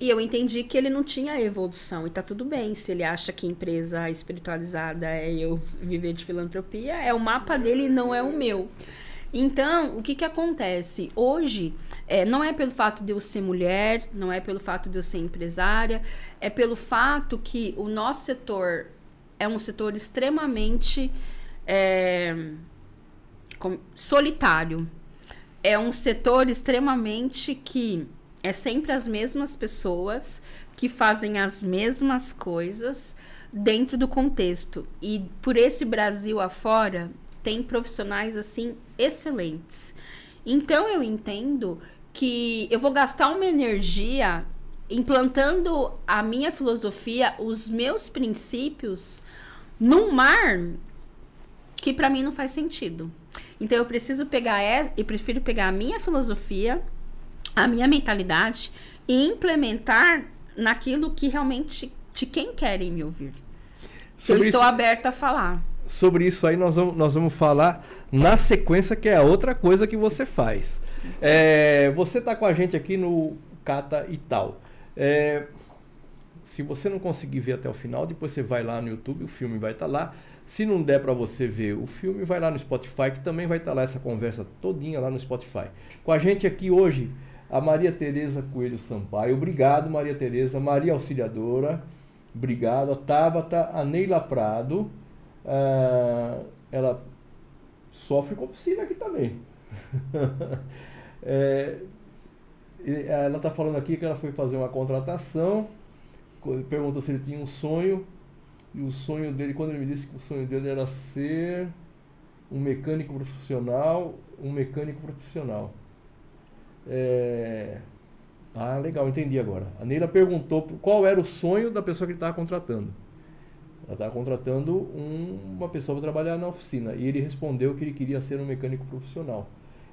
E eu entendi que ele não tinha evolução. E tá tudo bem. Se ele acha que empresa espiritualizada é eu viver de filantropia, é o mapa dele e não é o meu. Então, o que que acontece? Hoje, é, não é pelo fato de eu ser mulher, não é pelo fato de eu ser empresária, é pelo fato que o nosso setor é um setor extremamente é, solitário. É um setor extremamente que é sempre as mesmas pessoas que fazem as mesmas coisas dentro do contexto. E por esse Brasil afora, tem profissionais assim excelentes. Então eu entendo que eu vou gastar uma energia implantando a minha filosofia, os meus princípios num mar que para mim não faz sentido. Então eu preciso pegar, eu prefiro pegar a minha filosofia, a minha mentalidade e implementar naquilo que realmente de quem querem me ouvir. eu estou isso, aberta a falar. Sobre isso aí nós vamos, nós vamos falar na sequência, que é a outra coisa que você faz. É, você está com a gente aqui no Cata e tal. É, se você não conseguir ver até o final, depois você vai lá no YouTube, o filme vai estar tá lá. Se não der para você ver o filme, vai lá no Spotify, que também vai estar tá lá essa conversa todinha lá no Spotify. Com a gente aqui hoje, a Maria Tereza Coelho Sampaio. Obrigado, Maria Tereza. Maria Auxiliadora. Obrigado. A Tabata, a Neila Prado. Uh, ela sofre com oficina aqui também. é, ela está falando aqui que ela foi fazer uma contratação. Perguntou se ele tinha um sonho. E o sonho dele, quando ele me disse que o sonho dele era ser um mecânico profissional, um mecânico profissional. É... Ah, legal, entendi agora. A Neila perguntou qual era o sonho da pessoa que ele estava contratando. Ela estava contratando um, uma pessoa para trabalhar na oficina. E ele respondeu que ele queria ser um mecânico profissional.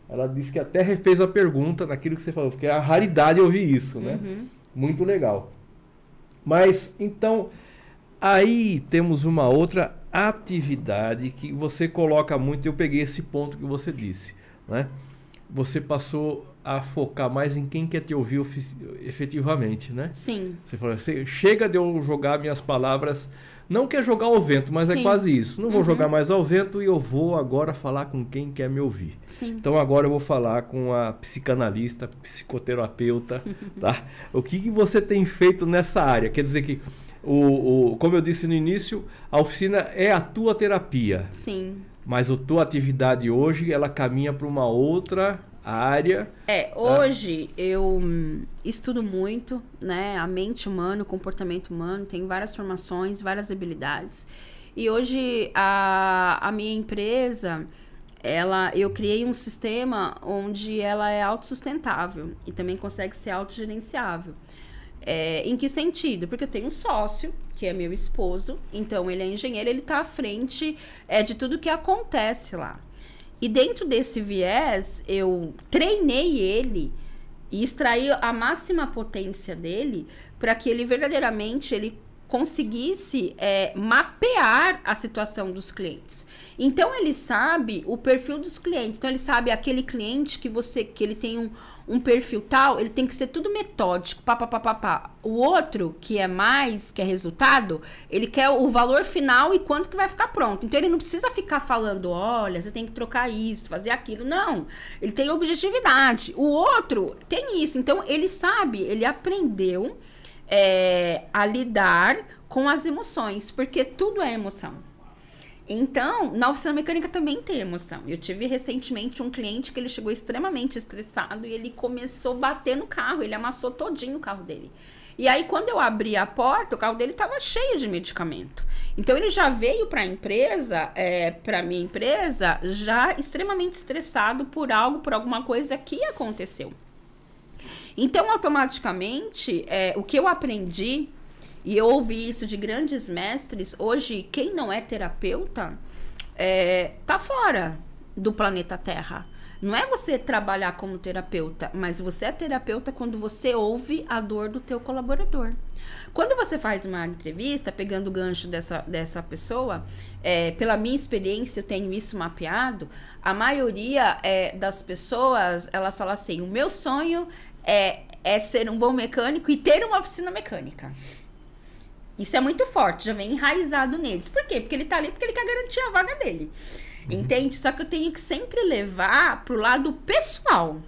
Ela disse que até refez a pergunta naquilo que você falou, porque é a raridade ouvir isso, né? Uhum. Muito legal. Mas, então, aí temos uma outra atividade que você coloca muito. Eu peguei esse ponto que você disse, né? Você passou a focar mais em quem quer te ouvir efetivamente, né? Sim. Você falou, você chega de eu jogar minhas palavras, não quer jogar ao vento, mas é Sim. é quase isso. Não vou uhum. jogar mais ao vento e eu vou agora falar com quem quer me ouvir. Sim. Então agora eu vou falar com a psicanalista, psicoterapeuta, tá? O que, que você tem feito nessa área? Quer dizer que o, o, como eu disse no início, a oficina é a tua terapia. Sim. Mas a tua atividade hoje, ela caminha para uma outra área. É, hoje tá? eu hum, estudo muito, né, a mente humana, o comportamento humano, tenho várias formações, várias habilidades. E hoje a, a minha empresa, ela, eu criei um sistema onde ela é autossustentável e também consegue ser autogerenciável. É, em que sentido? Porque eu tenho um sócio, que é meu esposo, então ele é engenheiro, ele está à frente é, de tudo que acontece lá. E dentro desse viés, eu treinei ele e extraí a máxima potência dele para que ele verdadeiramente ele conseguisse é, mapear a situação dos clientes. Então ele sabe o perfil dos clientes. Então ele sabe aquele cliente que você que ele tem um, um perfil tal, ele tem que ser tudo metódico, pá, pá, pá, pá, pá. O outro, que é mais, que é resultado, ele quer o valor final e quanto que vai ficar pronto. Então ele não precisa ficar falando, olha, você tem que trocar isso, fazer aquilo. Não, ele tem objetividade. O outro tem isso. Então ele sabe, ele aprendeu é, a lidar com as emoções, porque tudo é emoção. Então, na oficina mecânica também tem emoção. Eu tive recentemente um cliente que ele chegou extremamente estressado e ele começou a bater no carro, ele amassou todinho o carro dele. E aí, quando eu abri a porta, o carro dele estava cheio de medicamento. Então, ele já veio para a empresa, é, para minha empresa, já extremamente estressado por algo, por alguma coisa que aconteceu. Então, automaticamente, é, o que eu aprendi, e eu ouvi isso de grandes mestres, hoje, quem não é terapeuta, é, tá fora do planeta Terra. Não é você trabalhar como terapeuta, mas você é terapeuta quando você ouve a dor do teu colaborador. Quando você faz uma entrevista, pegando o gancho dessa, dessa pessoa, é, pela minha experiência, eu tenho isso mapeado, a maioria é, das pessoas, elas falam assim, o meu sonho é, é ser um bom mecânico e ter uma oficina mecânica. Isso é muito forte, já vem enraizado neles. Por quê? Porque ele tá ali porque ele quer garantir a vaga dele. Uhum. Entende? Só que eu tenho que sempre levar pro lado pessoal.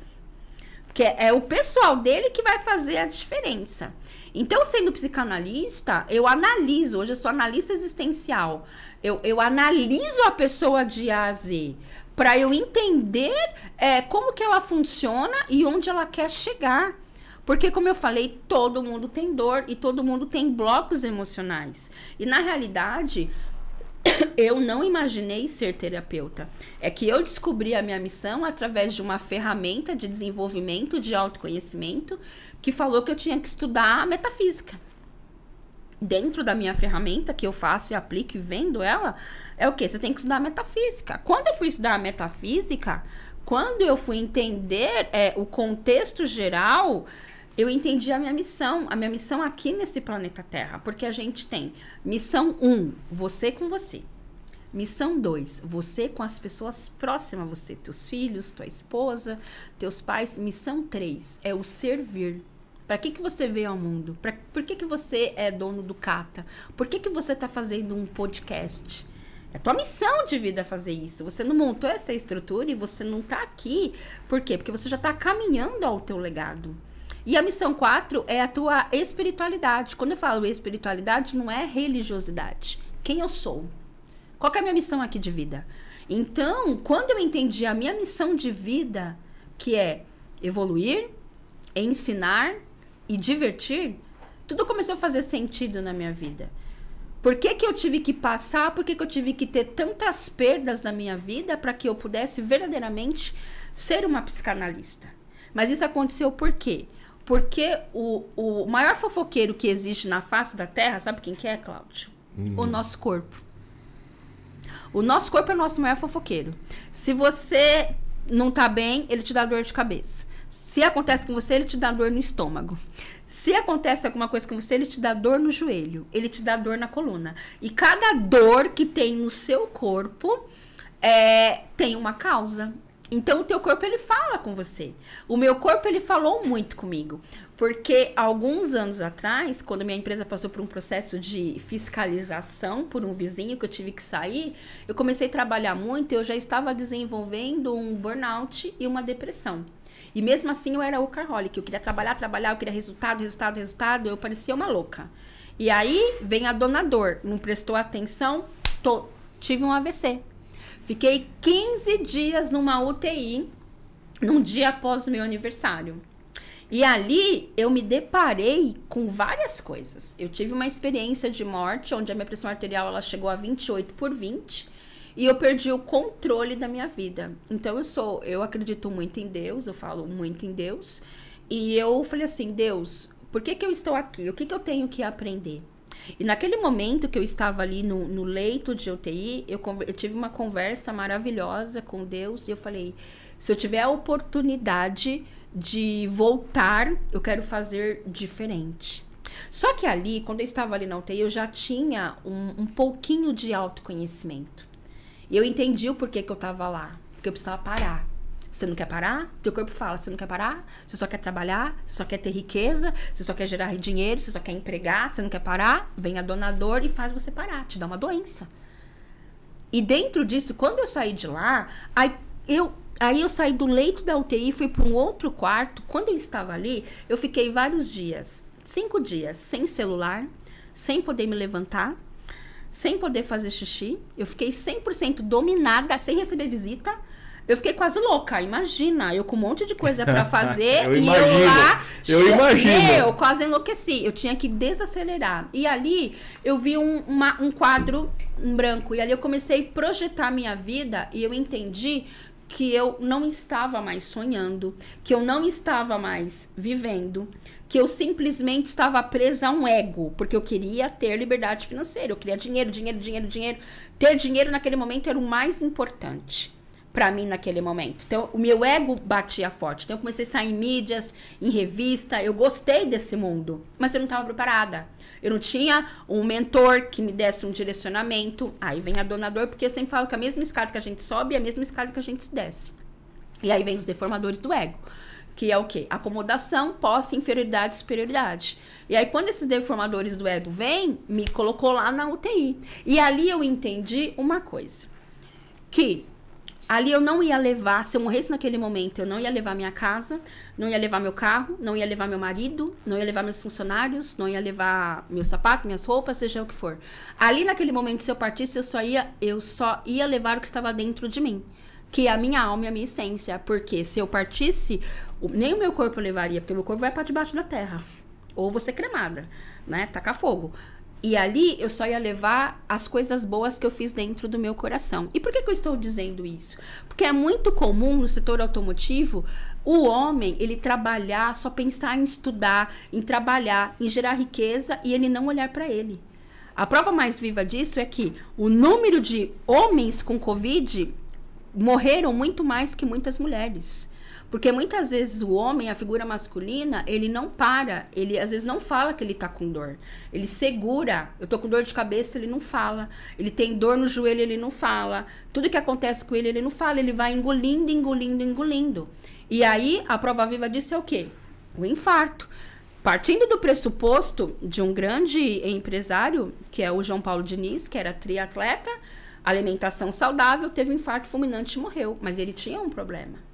Porque é o pessoal dele que vai fazer a diferença. Então, sendo psicanalista, eu analiso. Hoje eu sou analista existencial. Eu, eu analiso a pessoa de A a Z para eu entender é, como que ela funciona e onde ela quer chegar. Porque, como eu falei, todo mundo tem dor e todo mundo tem blocos emocionais. E na realidade, eu não imaginei ser terapeuta. É que eu descobri a minha missão através de uma ferramenta de desenvolvimento de autoconhecimento que falou que eu tinha que estudar metafísica dentro da minha ferramenta que eu faço e aplico e vendo ela, é o que? Você tem que estudar metafísica. Quando eu fui estudar metafísica, quando eu fui entender é, o contexto geral, eu entendi a minha missão, a minha missão aqui nesse planeta Terra, porque a gente tem missão 1, um, você com você. Missão 2, você com as pessoas próximas a você, teus filhos, tua esposa, teus pais. Missão 3 é o servir. Para que, que você veio ao mundo? Pra, por que, que você é dono do Cata? Por que, que você está fazendo um podcast? É tua missão de vida fazer isso. Você não montou essa estrutura e você não está aqui. Por quê? Porque você já está caminhando ao teu legado. E a missão 4 é a tua espiritualidade. Quando eu falo espiritualidade, não é religiosidade. Quem eu sou? Qual é a minha missão aqui de vida? Então, quando eu entendi a minha missão de vida, que é evoluir, ensinar e divertir, tudo começou a fazer sentido na minha vida. Por que, que eu tive que passar? Por que, que eu tive que ter tantas perdas na minha vida para que eu pudesse verdadeiramente ser uma psicanalista? Mas isso aconteceu por quê? Porque o, o maior fofoqueiro que existe na face da Terra, sabe quem que é, Cláudio? Hum. O nosso corpo. O nosso corpo é o nosso maior fofoqueiro. Se você não tá bem, ele te dá dor de cabeça. Se acontece com você, ele te dá dor no estômago. Se acontece alguma coisa com você, ele te dá dor no joelho, ele te dá dor na coluna. E cada dor que tem no seu corpo é, tem uma causa. Então o teu corpo ele fala com você. O meu corpo ele falou muito comigo, porque alguns anos atrás, quando minha empresa passou por um processo de fiscalização por um vizinho que eu tive que sair, eu comecei a trabalhar muito, e eu já estava desenvolvendo um burnout e uma depressão. E mesmo assim eu era workaholic, eu queria trabalhar, trabalhar, eu queria resultado, resultado, resultado, eu parecia uma louca. E aí vem a dona dor, não prestou atenção, tô, tive um AVC. Fiquei 15 dias numa UTI, num dia após o meu aniversário. E ali eu me deparei com várias coisas. Eu tive uma experiência de morte, onde a minha pressão arterial ela chegou a 28 por 20 e eu perdi o controle da minha vida. Então eu sou, eu acredito muito em Deus, eu falo muito em Deus. E eu falei assim, Deus, por que, que eu estou aqui? O que, que eu tenho que aprender? E naquele momento que eu estava ali no, no leito de UTI, eu, eu tive uma conversa maravilhosa com Deus e eu falei: se eu tiver a oportunidade de voltar, eu quero fazer diferente. Só que ali, quando eu estava ali na UTI, eu já tinha um, um pouquinho de autoconhecimento. E eu entendi o porquê que eu estava lá. Porque eu precisava parar. Você não quer parar? Teu corpo fala, você não quer parar? Você só quer trabalhar? Você só quer ter riqueza? Você só quer gerar dinheiro? Você só quer empregar? Você não quer parar? Vem a donador e faz você parar, te dá uma doença. E dentro disso, quando eu saí de lá, aí eu, aí eu saí do leito da UTI, fui para um outro quarto. Quando eu estava ali, eu fiquei vários dias, cinco dias, sem celular, sem poder me levantar, sem poder fazer xixi. Eu fiquei 100% dominada, sem receber visita eu fiquei quase louca. Imagina, eu com um monte de coisa para fazer eu e imagino, eu lá. Eu imagino. Eu quase enlouqueci. Eu tinha que desacelerar. E ali eu vi um, uma, um quadro em branco. E ali eu comecei a projetar minha vida e eu entendi que eu não estava mais sonhando, que eu não estava mais vivendo, que eu simplesmente estava presa a um ego, porque eu queria ter liberdade financeira, eu queria dinheiro, dinheiro, dinheiro, dinheiro. Ter dinheiro naquele momento era o mais importante para mim naquele momento. Então, o meu ego batia forte. Então, eu comecei a sair em mídias, em revista. Eu gostei desse mundo, mas eu não estava preparada. Eu não tinha um mentor que me desse um direcionamento. Aí vem a donador, porque eu sempre falo que a mesma escada que a gente sobe é a mesma escada que a gente desce. E aí vem os deformadores do ego. Que é o quê? Acomodação, posse, inferioridade, superioridade. E aí, quando esses deformadores do ego vêm, me colocou lá na UTI. E ali eu entendi uma coisa. Que Ali eu não ia levar, se eu morresse naquele momento, eu não ia levar minha casa, não ia levar meu carro, não ia levar meu marido, não ia levar meus funcionários, não ia levar meus sapatos, minhas roupas, seja o que for. Ali naquele momento, se eu partisse, eu só ia, eu só ia levar o que estava dentro de mim. Que é a minha alma e a minha essência. Porque se eu partisse, nem o meu corpo levaria, porque meu corpo vai para debaixo da terra. Ou você cremada, né? Tacar fogo. E ali eu só ia levar as coisas boas que eu fiz dentro do meu coração. E por que, que eu estou dizendo isso? Porque é muito comum no setor automotivo o homem ele trabalhar, só pensar em estudar, em trabalhar, em gerar riqueza e ele não olhar para ele. A prova mais viva disso é que o número de homens com Covid morreram muito mais que muitas mulheres. Porque muitas vezes o homem, a figura masculina, ele não para. Ele às vezes não fala que ele tá com dor. Ele segura. Eu tô com dor de cabeça, ele não fala. Ele tem dor no joelho, ele não fala. Tudo que acontece com ele, ele não fala. Ele vai engolindo, engolindo, engolindo. E aí, a prova viva disso é o quê? O infarto. Partindo do pressuposto de um grande empresário, que é o João Paulo Diniz, que era triatleta, alimentação saudável, teve um infarto fulminante e morreu. Mas ele tinha um problema.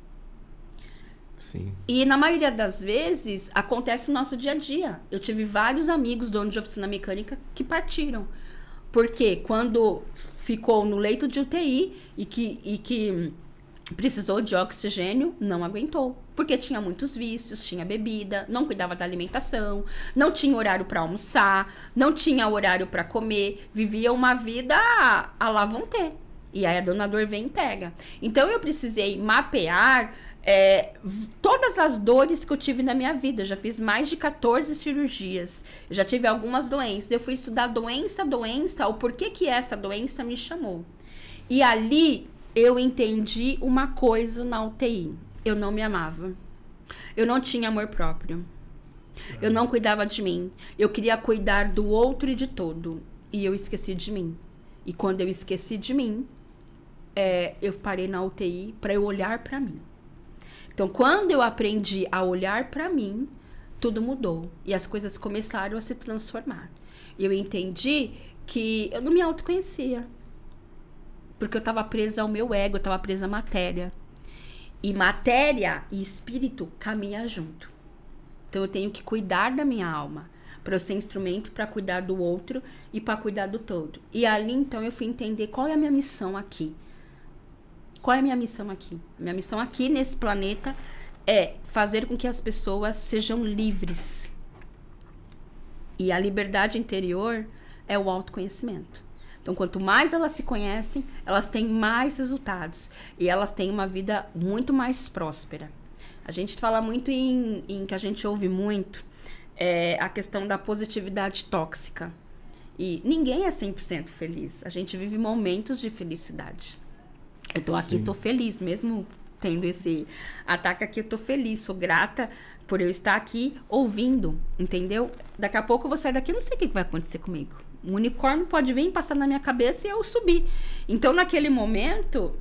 Sim. E na maioria das vezes acontece no nosso dia a dia. Eu tive vários amigos donos de oficina mecânica que partiram. Porque quando ficou no leito de UTI e que, e que precisou de oxigênio, não aguentou. Porque tinha muitos vícios, tinha bebida, não cuidava da alimentação, não tinha horário para almoçar, não tinha horário para comer, vivia uma vida a lá vão ter. E aí a dona dor vem e pega. Então eu precisei mapear é, todas as dores que eu tive na minha vida. Eu já fiz mais de 14 cirurgias. Eu já tive algumas doenças. Eu fui estudar doença doença, o porquê que essa doença me chamou. E ali eu entendi uma coisa na UTI. Eu não me amava. Eu não tinha amor próprio. Eu não cuidava de mim. Eu queria cuidar do outro e de todo. E eu esqueci de mim. E quando eu esqueci de mim, é, eu parei na UTI para eu olhar para mim. Então, quando eu aprendi a olhar para mim, tudo mudou e as coisas começaram a se transformar. Eu entendi que eu não me autoconhecia. Porque eu estava presa ao meu ego, eu estava presa à matéria. E matéria e espírito caminham junto. Então eu tenho que cuidar da minha alma para eu ser instrumento para cuidar do outro e para cuidar do todo. E ali então eu fui entender qual é a minha missão aqui. Qual é a minha missão aqui? Minha missão aqui nesse planeta é fazer com que as pessoas sejam livres. E a liberdade interior é o autoconhecimento. Então, quanto mais elas se conhecem, elas têm mais resultados e elas têm uma vida muito mais próspera. A gente fala muito em, em que a gente ouve muito é, a questão da positividade tóxica. E ninguém é 100% feliz. A gente vive momentos de felicidade. Eu tô aqui, Sim. tô feliz, mesmo tendo esse ataque aqui, eu tô feliz, sou grata por eu estar aqui ouvindo, entendeu? Daqui a pouco eu vou sair daqui, eu não sei o que vai acontecer comigo. Um unicórnio pode vir passar na minha cabeça e eu subir. Então, naquele momento,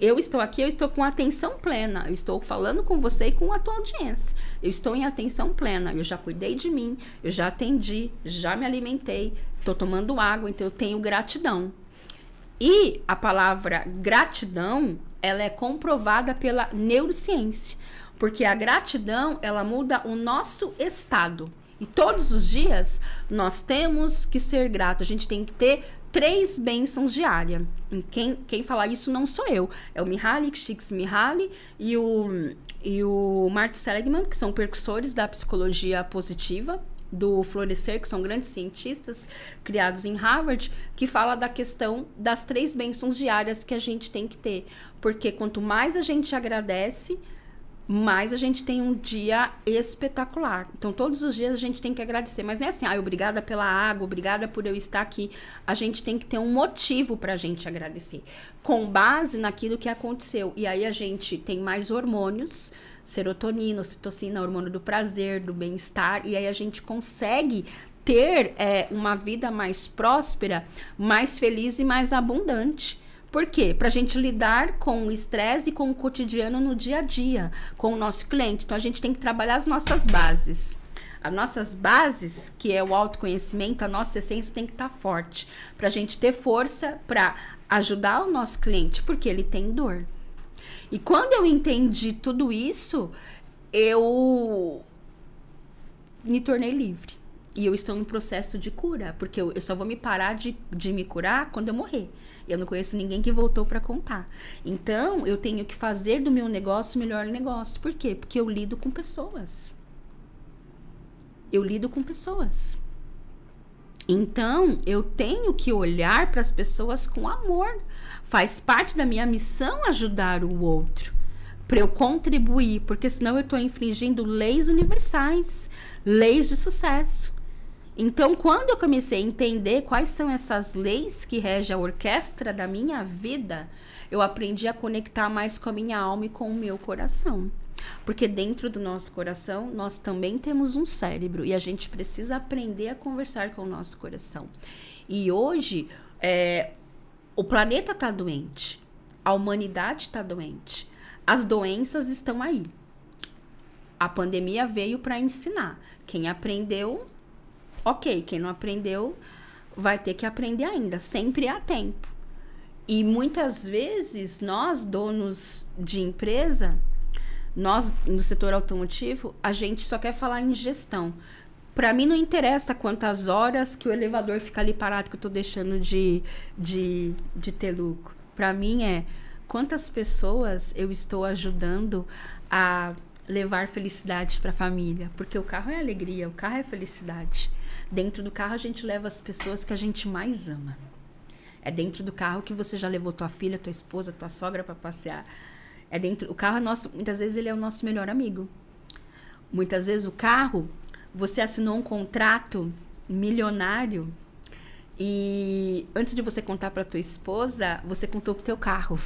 eu estou aqui, eu estou com atenção plena. Eu estou falando com você e com a tua audiência. Eu estou em atenção plena. Eu já cuidei de mim, eu já atendi, já me alimentei, estou tomando água, então eu tenho gratidão. E a palavra gratidão, ela é comprovada pela neurociência, porque a gratidão, ela muda o nosso estado. E todos os dias nós temos que ser grato. A gente tem que ter três bênçãos diárias. Quem, quem fala isso não sou eu. É o Mihaly Csikszentmihalyi e o, e o Martin Seligman, que são percussores da psicologia positiva do Florescer, que são grandes cientistas criados em Harvard, que fala da questão das três bênçãos diárias que a gente tem que ter. Porque quanto mais a gente agradece, mais a gente tem um dia espetacular. Então, todos os dias a gente tem que agradecer. Mas não é assim, ah, obrigada pela água, obrigada por eu estar aqui. A gente tem que ter um motivo para a gente agradecer, com base naquilo que aconteceu. E aí a gente tem mais hormônios serotonina, ocitocina, hormônio do prazer, do bem-estar, e aí a gente consegue ter é, uma vida mais próspera, mais feliz e mais abundante. Por quê? Para a gente lidar com o estresse e com o cotidiano no dia a dia, com o nosso cliente. Então a gente tem que trabalhar as nossas bases. As nossas bases, que é o autoconhecimento, a nossa essência tem que estar tá forte. Para a gente ter força para ajudar o nosso cliente, porque ele tem dor. E quando eu entendi tudo isso, eu me tornei livre. E eu estou no processo de cura, porque eu, eu só vou me parar de, de me curar quando eu morrer. Eu não conheço ninguém que voltou para contar. Então, eu tenho que fazer do meu negócio o melhor negócio. Por quê? Porque eu lido com pessoas. Eu lido com pessoas. Então, eu tenho que olhar para as pessoas com amor. Faz parte da minha missão ajudar o outro. Para eu contribuir, porque senão eu estou infringindo leis universais, leis de sucesso. Então, quando eu comecei a entender quais são essas leis que regem a orquestra da minha vida, eu aprendi a conectar mais com a minha alma e com o meu coração. Porque dentro do nosso coração, nós também temos um cérebro e a gente precisa aprender a conversar com o nosso coração. E hoje, é, o planeta está doente, a humanidade está doente, as doenças estão aí. A pandemia veio para ensinar. Quem aprendeu Ok, quem não aprendeu vai ter que aprender ainda. Sempre há tempo. E muitas vezes nós, donos de empresa, nós no setor automotivo, a gente só quer falar em gestão. Para mim não interessa quantas horas que o elevador fica ali parado que eu estou deixando de, de, de ter lucro. Para mim é quantas pessoas eu estou ajudando a levar felicidade para a família, porque o carro é alegria, o carro é felicidade. Dentro do carro a gente leva as pessoas que a gente mais ama. É dentro do carro que você já levou tua filha, tua esposa, tua sogra para passear. É dentro o carro é nosso, muitas vezes ele é o nosso melhor amigo. Muitas vezes o carro você assinou um contrato milionário e antes de você contar para tua esposa, você contou pro teu carro.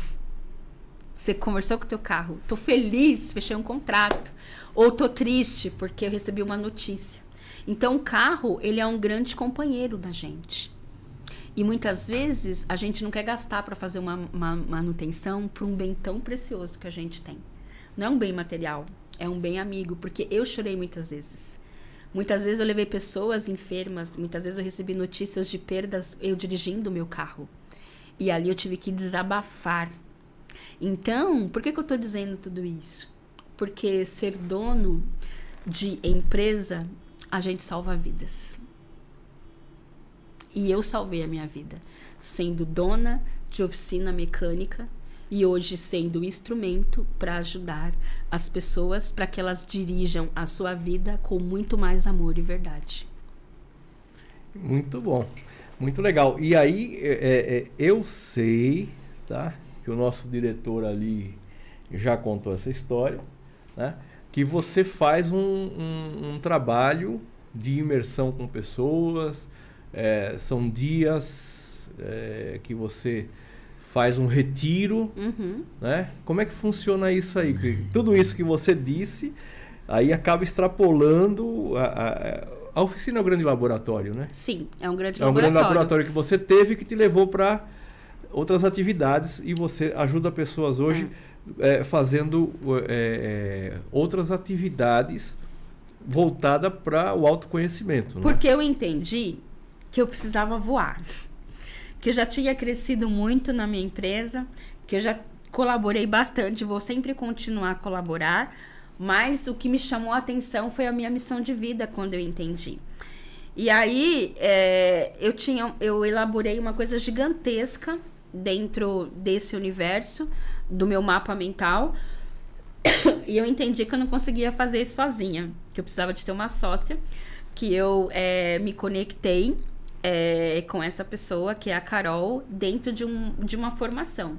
Você conversou com o teu carro. Tô feliz, fechei um contrato. Ou tô triste porque eu recebi uma notícia. Então o carro, ele é um grande companheiro da gente. E muitas vezes a gente não quer gastar para fazer uma, uma manutenção para um bem tão precioso que a gente tem. Não é um bem material, é um bem amigo, porque eu chorei muitas vezes. Muitas vezes eu levei pessoas enfermas, muitas vezes eu recebi notícias de perdas eu dirigindo o meu carro. E ali eu tive que desabafar então, por que, que eu estou dizendo tudo isso? Porque ser dono de empresa, a gente salva vidas. E eu salvei a minha vida, sendo dona de oficina mecânica e hoje sendo instrumento para ajudar as pessoas para que elas dirijam a sua vida com muito mais amor e verdade. Muito bom, muito legal. E aí, é, é, eu sei, tá? que o nosso diretor ali já contou essa história, né? que você faz um, um, um trabalho de imersão com pessoas, é, são dias é, que você faz um retiro, uhum. né? Como é que funciona isso aí? Tudo isso que você disse, aí acaba extrapolando a, a, a oficina é um grande laboratório, né? Sim, é um grande é um laboratório. É um grande laboratório que você teve que te levou para outras atividades e você ajuda pessoas hoje é, fazendo é, é outras atividades voltada para o autoconhecimento. Né? Porque eu entendi que eu precisava voar, que eu já tinha crescido muito na minha empresa, que eu já colaborei bastante, vou sempre continuar a colaborar, mas o que me chamou a atenção foi a minha missão de vida quando eu entendi. E aí é, eu tinha, eu elaborei uma coisa gigantesca dentro desse universo do meu mapa mental. e eu entendi que eu não conseguia fazer isso sozinha, que eu precisava de ter uma sócia, que eu é, me conectei é, com essa pessoa, que é a Carol, dentro de, um, de uma formação.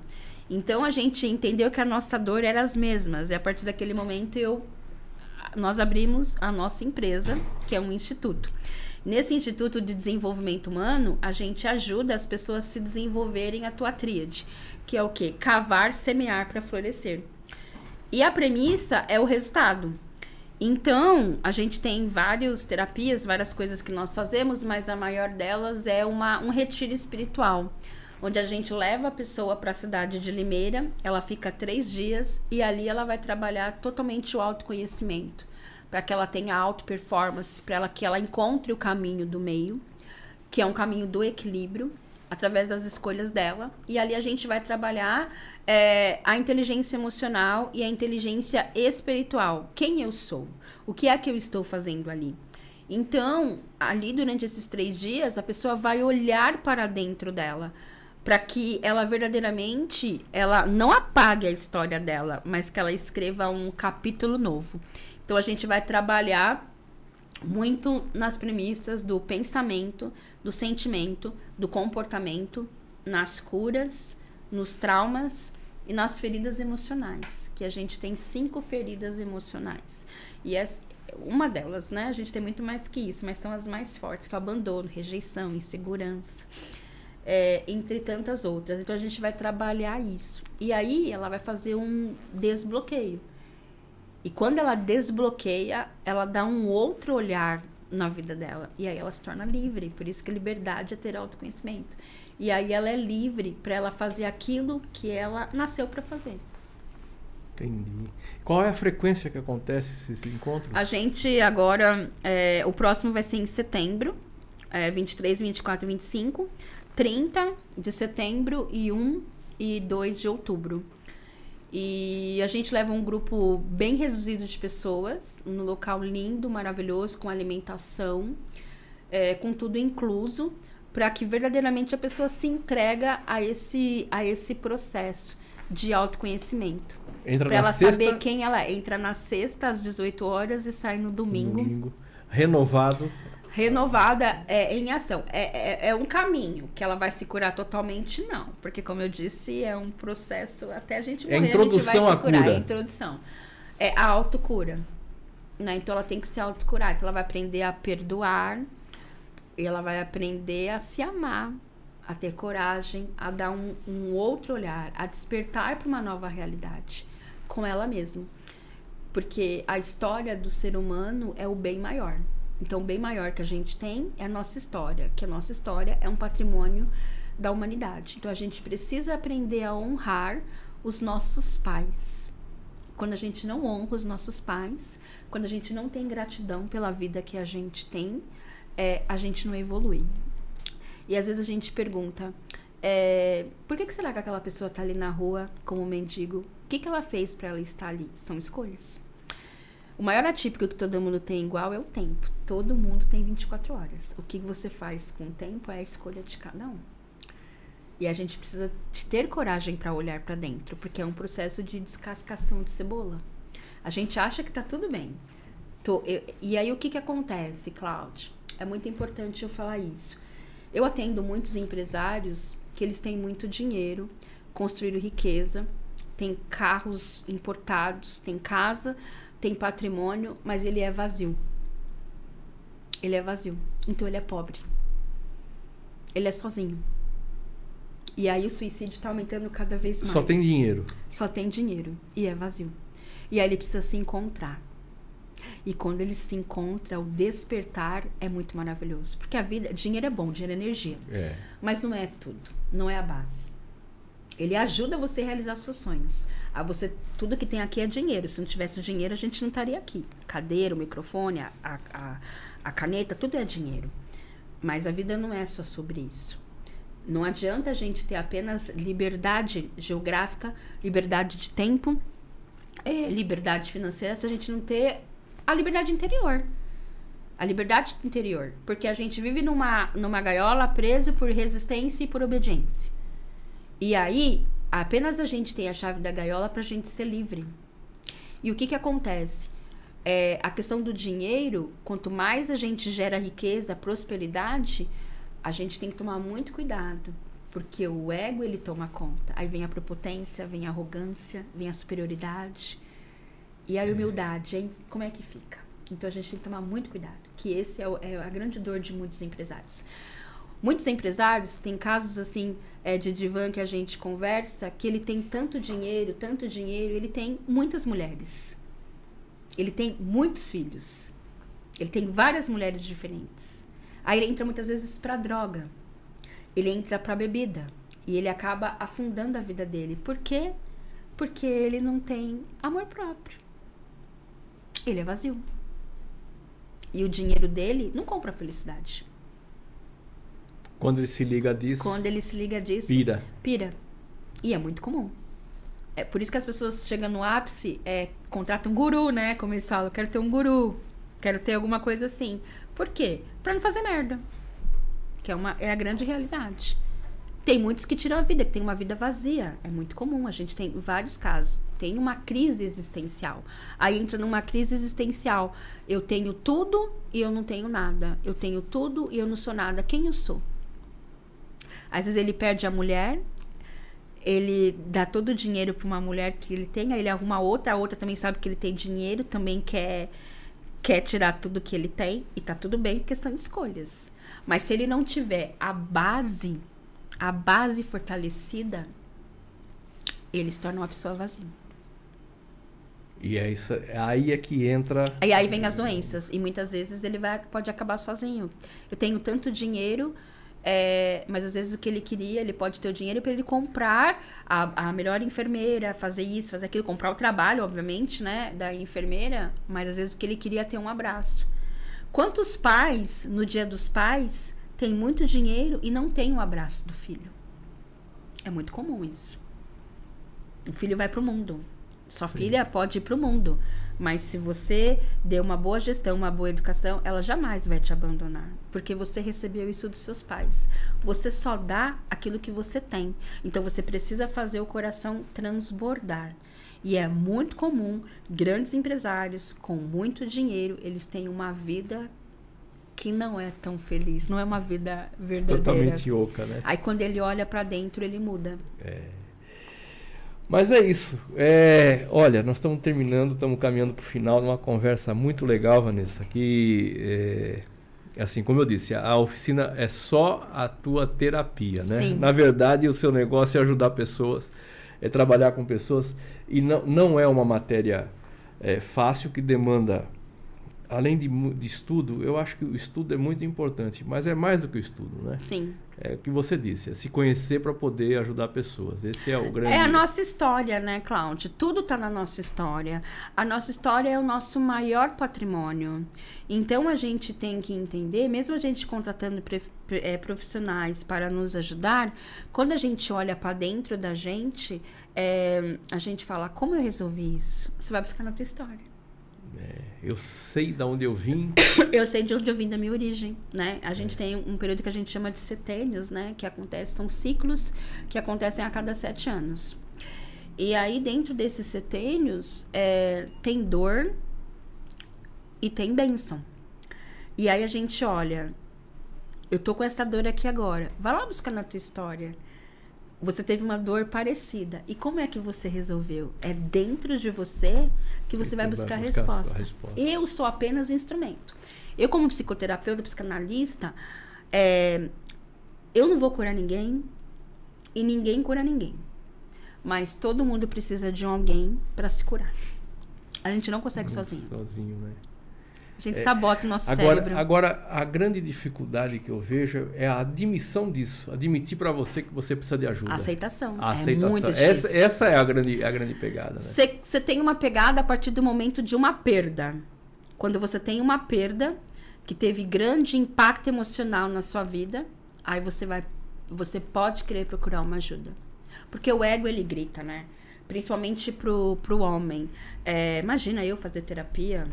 Então a gente entendeu que a nossa dor era as mesmas, e a partir daquele momento eu nós abrimos a nossa empresa, que é um instituto. Nesse Instituto de Desenvolvimento Humano, a gente ajuda as pessoas a se desenvolverem a tua tríade, que é o quê? Cavar, semear para florescer. E a premissa é o resultado. Então, a gente tem várias terapias, várias coisas que nós fazemos, mas a maior delas é uma, um retiro espiritual, onde a gente leva a pessoa para a cidade de Limeira, ela fica três dias e ali ela vai trabalhar totalmente o autoconhecimento para que ela tenha alta performance, para que ela encontre o caminho do meio, que é um caminho do equilíbrio, através das escolhas dela. E ali a gente vai trabalhar é, a inteligência emocional e a inteligência espiritual. Quem eu sou? O que é que eu estou fazendo ali? Então, ali durante esses três dias, a pessoa vai olhar para dentro dela para que ela verdadeiramente ela não apague a história dela, mas que ela escreva um capítulo novo. Então a gente vai trabalhar muito nas premissas do pensamento, do sentimento, do comportamento, nas curas, nos traumas e nas feridas emocionais, que a gente tem cinco feridas emocionais. E as, uma delas, né? A gente tem muito mais que isso, mas são as mais fortes, que é o abandono, rejeição, insegurança. É, entre tantas outras. Então a gente vai trabalhar isso. E aí ela vai fazer um desbloqueio. E quando ela desbloqueia, ela dá um outro olhar na vida dela. E aí ela se torna livre. Por isso que liberdade é ter autoconhecimento. E aí ela é livre para ela fazer aquilo que ela nasceu para fazer. Entendi. Qual é a frequência que acontece esses encontros? A gente agora, é, o próximo vai ser em setembro, é, 23, 24 e 25, 30 de setembro e 1 e 2 de outubro. E a gente leva um grupo bem reduzido de pessoas, num local lindo, maravilhoso, com alimentação, é, com tudo incluso, para que verdadeiramente a pessoa se entrega a esse, a esse processo de autoconhecimento. Entra Pra na ela sexta, saber quem ela é. Entra na sexta às 18 horas e sai no domingo. domingo, renovado. Renovada é, em ação. É, é, é um caminho que ela vai se curar totalmente, não. Porque, como eu disse, é um processo até a gente É morrer, introdução a gente vai se curar. cura. É a introdução. É a autocura. Né? Então ela tem que se autocurar. Então ela vai aprender a perdoar. E ela vai aprender a se amar, a ter coragem, a dar um, um outro olhar, a despertar para uma nova realidade com ela mesma. Porque a história do ser humano é o bem maior. Então, bem maior que a gente tem é a nossa história, que a nossa história é um patrimônio da humanidade. Então, a gente precisa aprender a honrar os nossos pais. Quando a gente não honra os nossos pais, quando a gente não tem gratidão pela vida que a gente tem, é, a gente não evolui. E às vezes a gente pergunta: é, por que, que será que aquela pessoa está ali na rua como mendigo? O que, que ela fez para ela estar ali? São escolhas. O maior atípico que todo mundo tem igual é o tempo. Todo mundo tem 24 horas. O que você faz com o tempo é a escolha de cada um. E a gente precisa ter coragem para olhar para dentro, porque é um processo de descascação de cebola. A gente acha que tá tudo bem. Tô- eu- e aí o que que acontece, Cláudio? É muito importante eu falar isso. Eu atendo muitos empresários que eles têm muito dinheiro, construíram riqueza, têm carros importados, têm casa, tem patrimônio, mas ele é vazio. Ele é vazio. Então ele é pobre. Ele é sozinho. E aí o suicídio está aumentando cada vez mais. Só tem dinheiro. Só tem dinheiro e é vazio. E aí ele precisa se encontrar. E quando ele se encontra, o despertar é muito maravilhoso. Porque a vida, dinheiro é bom, dinheiro é energia. É. Mas não é tudo, não é a base. Ele ajuda você a realizar seus sonhos. A você, tudo que tem aqui é dinheiro. Se não tivesse dinheiro, a gente não estaria aqui. Cadeira, o microfone, a, a, a, caneta, tudo é dinheiro. Mas a vida não é só sobre isso. Não adianta a gente ter apenas liberdade geográfica, liberdade de tempo, eh, liberdade financeira, se a gente não ter a liberdade interior. A liberdade interior. Porque a gente vive numa, numa gaiola preso por resistência e por obediência. E aí, apenas a gente tem a chave da gaiola pra gente ser livre. E o que que acontece? É, a questão do dinheiro, quanto mais a gente gera riqueza, prosperidade, a gente tem que tomar muito cuidado. Porque o ego, ele toma conta. Aí vem a prepotência, vem a arrogância, vem a superioridade. E a humildade, hein? Como é que fica? Então a gente tem que tomar muito cuidado. Que esse é, o- é a grande dor de muitos empresários. Muitos empresários, tem casos assim é, de divã que a gente conversa, que ele tem tanto dinheiro, tanto dinheiro, ele tem muitas mulheres. Ele tem muitos filhos. Ele tem várias mulheres diferentes. Aí ele entra muitas vezes pra droga. Ele entra pra bebida. E ele acaba afundando a vida dele. Por quê? Porque ele não tem amor próprio. Ele é vazio. E o dinheiro dele não compra felicidade. Quando ele se liga disso, Quando ele se liga disso, pira. pira. E é muito comum. É por isso que as pessoas chegam no ápice, é, contratam um guru, né? Como eles falam, quero ter um guru, quero ter alguma coisa assim. Por quê? Pra não fazer merda. Que é, uma, é a grande realidade. Tem muitos que tiram a vida, que tem uma vida vazia. É muito comum, a gente tem vários casos. Tem uma crise existencial. Aí entra numa crise existencial. Eu tenho tudo e eu não tenho nada. Eu tenho tudo e eu não sou nada. Quem eu sou? Às vezes ele perde a mulher, ele dá todo o dinheiro para uma mulher que ele tem, aí ele arruma outra, a outra também sabe que ele tem dinheiro, também quer quer tirar tudo que ele tem e tá tudo bem, questão de escolhas. Mas se ele não tiver a base, a base fortalecida, ele se torna uma pessoa vazia. E é isso, aí é que entra. E aí vem as doenças. E muitas vezes ele vai, pode acabar sozinho. Eu tenho tanto dinheiro, é, mas às vezes o que ele queria, ele pode ter o dinheiro para ele comprar a, a melhor enfermeira, fazer isso, fazer aquilo, comprar o trabalho, obviamente, né, da enfermeira, mas às vezes o que ele queria é ter um abraço. Quantos pais, no dia dos pais, têm muito dinheiro e não têm um abraço do filho? É muito comum isso. O filho vai para o mundo. Sua Sim. filha pode ir para o mundo, mas se você deu uma boa gestão, uma boa educação, ela jamais vai te abandonar, porque você recebeu isso dos seus pais. Você só dá aquilo que você tem. Então você precisa fazer o coração transbordar. E é muito comum grandes empresários com muito dinheiro, eles têm uma vida que não é tão feliz, não é uma vida verdadeira. Totalmente oca, né? Aí quando ele olha para dentro, ele muda. É. Mas é isso. É, olha, nós estamos terminando, estamos caminhando para o final de uma conversa muito legal, Vanessa. Que, é, assim, como eu disse, a oficina é só a tua terapia, né? Sim. Na verdade, o seu negócio é ajudar pessoas, é trabalhar com pessoas. E não, não é uma matéria é, fácil que demanda além de, de, estudo, eu acho que o estudo é muito importante, mas é mais do que o estudo, né? Sim. É o que você disse, é se conhecer para poder ajudar pessoas. Esse é o grande. É a nossa história, né, Cláudio? Tudo está na nossa história. A nossa história é o nosso maior patrimônio. Então a gente tem que entender, mesmo a gente contratando é, profissionais para nos ajudar, quando a gente olha para dentro da gente, é, a gente fala: como eu resolvi isso? Você vai buscar na tua história. É, eu sei de onde eu vim. eu sei de onde eu vim da minha origem, né? A gente é. tem um período que a gente chama de setênios, né? Que acontece, são ciclos que acontecem a cada sete anos. E aí, dentro desses setênios, é, tem dor e tem bênção. E aí a gente olha, eu tô com essa dor aqui agora. Vai lá buscar na tua história. Você teve uma dor parecida. E como é que você resolveu? É dentro de você que você vai buscar, vai buscar resposta. a resposta. Eu sou apenas instrumento. Eu, como psicoterapeuta, psicanalista, é, eu não vou curar ninguém e ninguém cura ninguém. Mas todo mundo precisa de alguém para se curar. A gente não consegue sozinho. Sozinho, né? A gente é, sabota o nosso agora, cérebro. Agora, a grande dificuldade que eu vejo é a admissão disso. Admitir para você que você precisa de ajuda. A aceitação. A aceitação. É muito difícil. Essa, essa é a grande, a grande pegada. Você né? tem uma pegada a partir do momento de uma perda. Quando você tem uma perda que teve grande impacto emocional na sua vida, aí você vai, você pode querer procurar uma ajuda. Porque o ego, ele grita, né? Principalmente pro, pro homem. É, imagina eu fazer terapia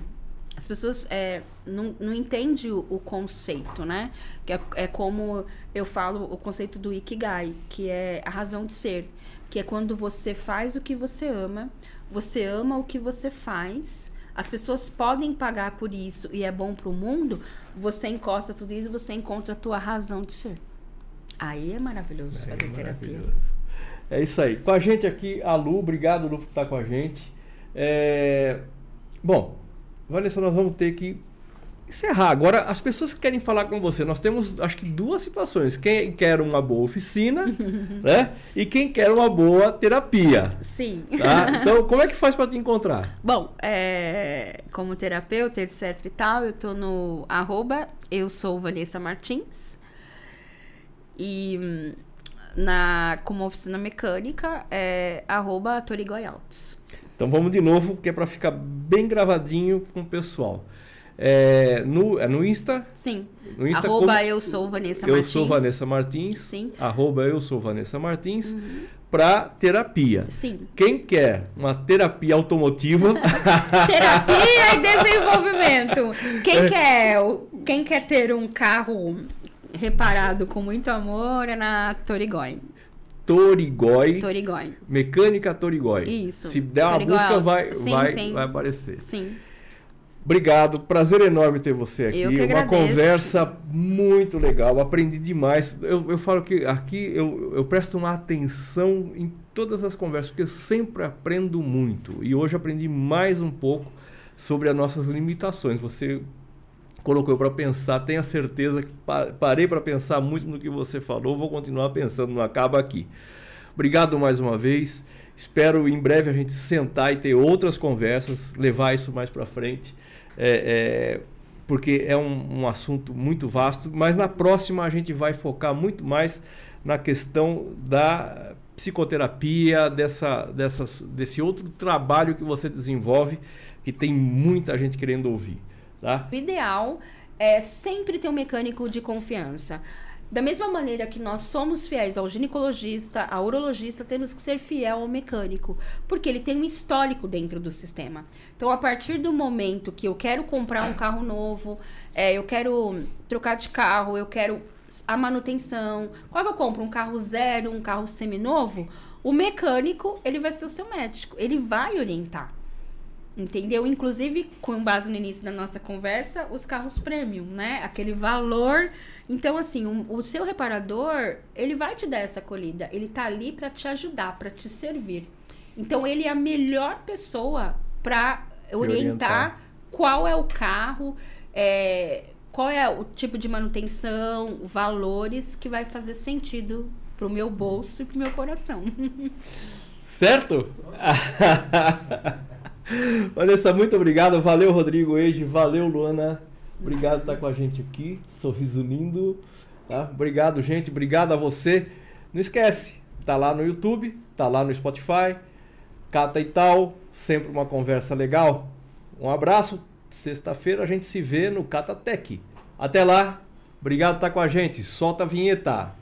as pessoas é, não, não entendem o, o, conceito, né? Que é, é, como eu falo o conceito do Ikigai, que é a razão de ser. Que é quando você faz o que você ama, você ama o que você faz, as pessoas podem pagar por isso e é bom para o mundo, você encosta tudo isso e você encontra a tua razão de ser. Aí é maravilhoso é, fazer terapia. É isso aí. Com a gente aqui, a Lu. Obrigado, Lu, por estar com a gente. É... Bom, Vanessa, nós vamos ter que encerrar. Agora, as pessoas que querem falar com você, nós temos acho que duas situações. Quem quer uma boa oficina, né? E quem quer uma boa terapia. Sim. Tá? Então, como é que faz para te encontrar? Bom, é, como terapeuta, etc e tal, eu tô no arroba, eu sou Vanessa Martins. E hum, na, como oficina mecânica, é arroba. Então vamos de novo, que é para ficar bem gravadinho com o pessoal. É, no, é no Insta? Sim. No Insta, arroba como, eu sou Vanessa Martins. Eu sou Vanessa Martins. Sim. Arroba eu sou Vanessa Martins. Uhum. Para terapia. Sim. Quem quer uma terapia automotiva. terapia e desenvolvimento. Quem, é. quer, quem quer ter um carro reparado com muito amor é na Torigói. Torigói. Torigói. Mecânica Torigói. Isso. Se der uma busca, vai, sim, vai, sim. vai aparecer. Sim. Obrigado, prazer enorme ter você aqui. Eu que Uma conversa muito legal, aprendi demais. Eu, eu falo que aqui eu, eu presto uma atenção em todas as conversas, porque eu sempre aprendo muito. E hoje aprendi mais um pouco sobre as nossas limitações. Você colocou para pensar, tenha certeza que parei para pensar muito no que você falou, vou continuar pensando, não acaba aqui. Obrigado mais uma vez. Espero em breve a gente sentar e ter outras conversas, levar isso mais para frente, é, é, porque é um, um, assunto muito vasto. Mas na próxima a gente vai focar muito mais na questão da psicoterapia, dessa, dessas, desse outro trabalho que você desenvolve, que tem muita gente querendo ouvir. Tá? O ideal é sempre ter um mecânico de confiança. Da mesma maneira que nós somos fiéis ao ginecologista, ao urologista, temos que ser fiel ao mecânico, porque ele tem um histórico dentro do sistema. Então, a partir do momento que eu quero comprar um carro novo, é, eu quero trocar de carro, eu quero a manutenção, qual eu compro? Um carro zero, um carro seminovo? O mecânico, ele vai ser o seu médico, ele vai orientar. Entendeu? Inclusive, com base no início da nossa conversa, os carros premium, né? Aquele valor. Então, assim, um, o seu reparador, ele vai te dar essa acolhida. Ele tá ali para te ajudar, para te servir. Então, ele é a melhor pessoa para orientar, orientar, qual é o carro, é, qual é o tipo de manutenção, valores que vai fazer sentido pro meu bolso e pro meu coração. Certo? Vanessa, muito obrigado. Valeu, Rodrigo Eide. Valeu, Luana. Obrigado por estar com a gente aqui. Sorriso lindo. Tá? Obrigado, gente. Obrigado a você. Não esquece, tá lá no YouTube, tá lá no Spotify. Cata e tal. Sempre uma conversa legal. Um abraço. Sexta-feira a gente se vê no Cata Tech. Até lá. Obrigado por estar com a gente. Solta a vinheta.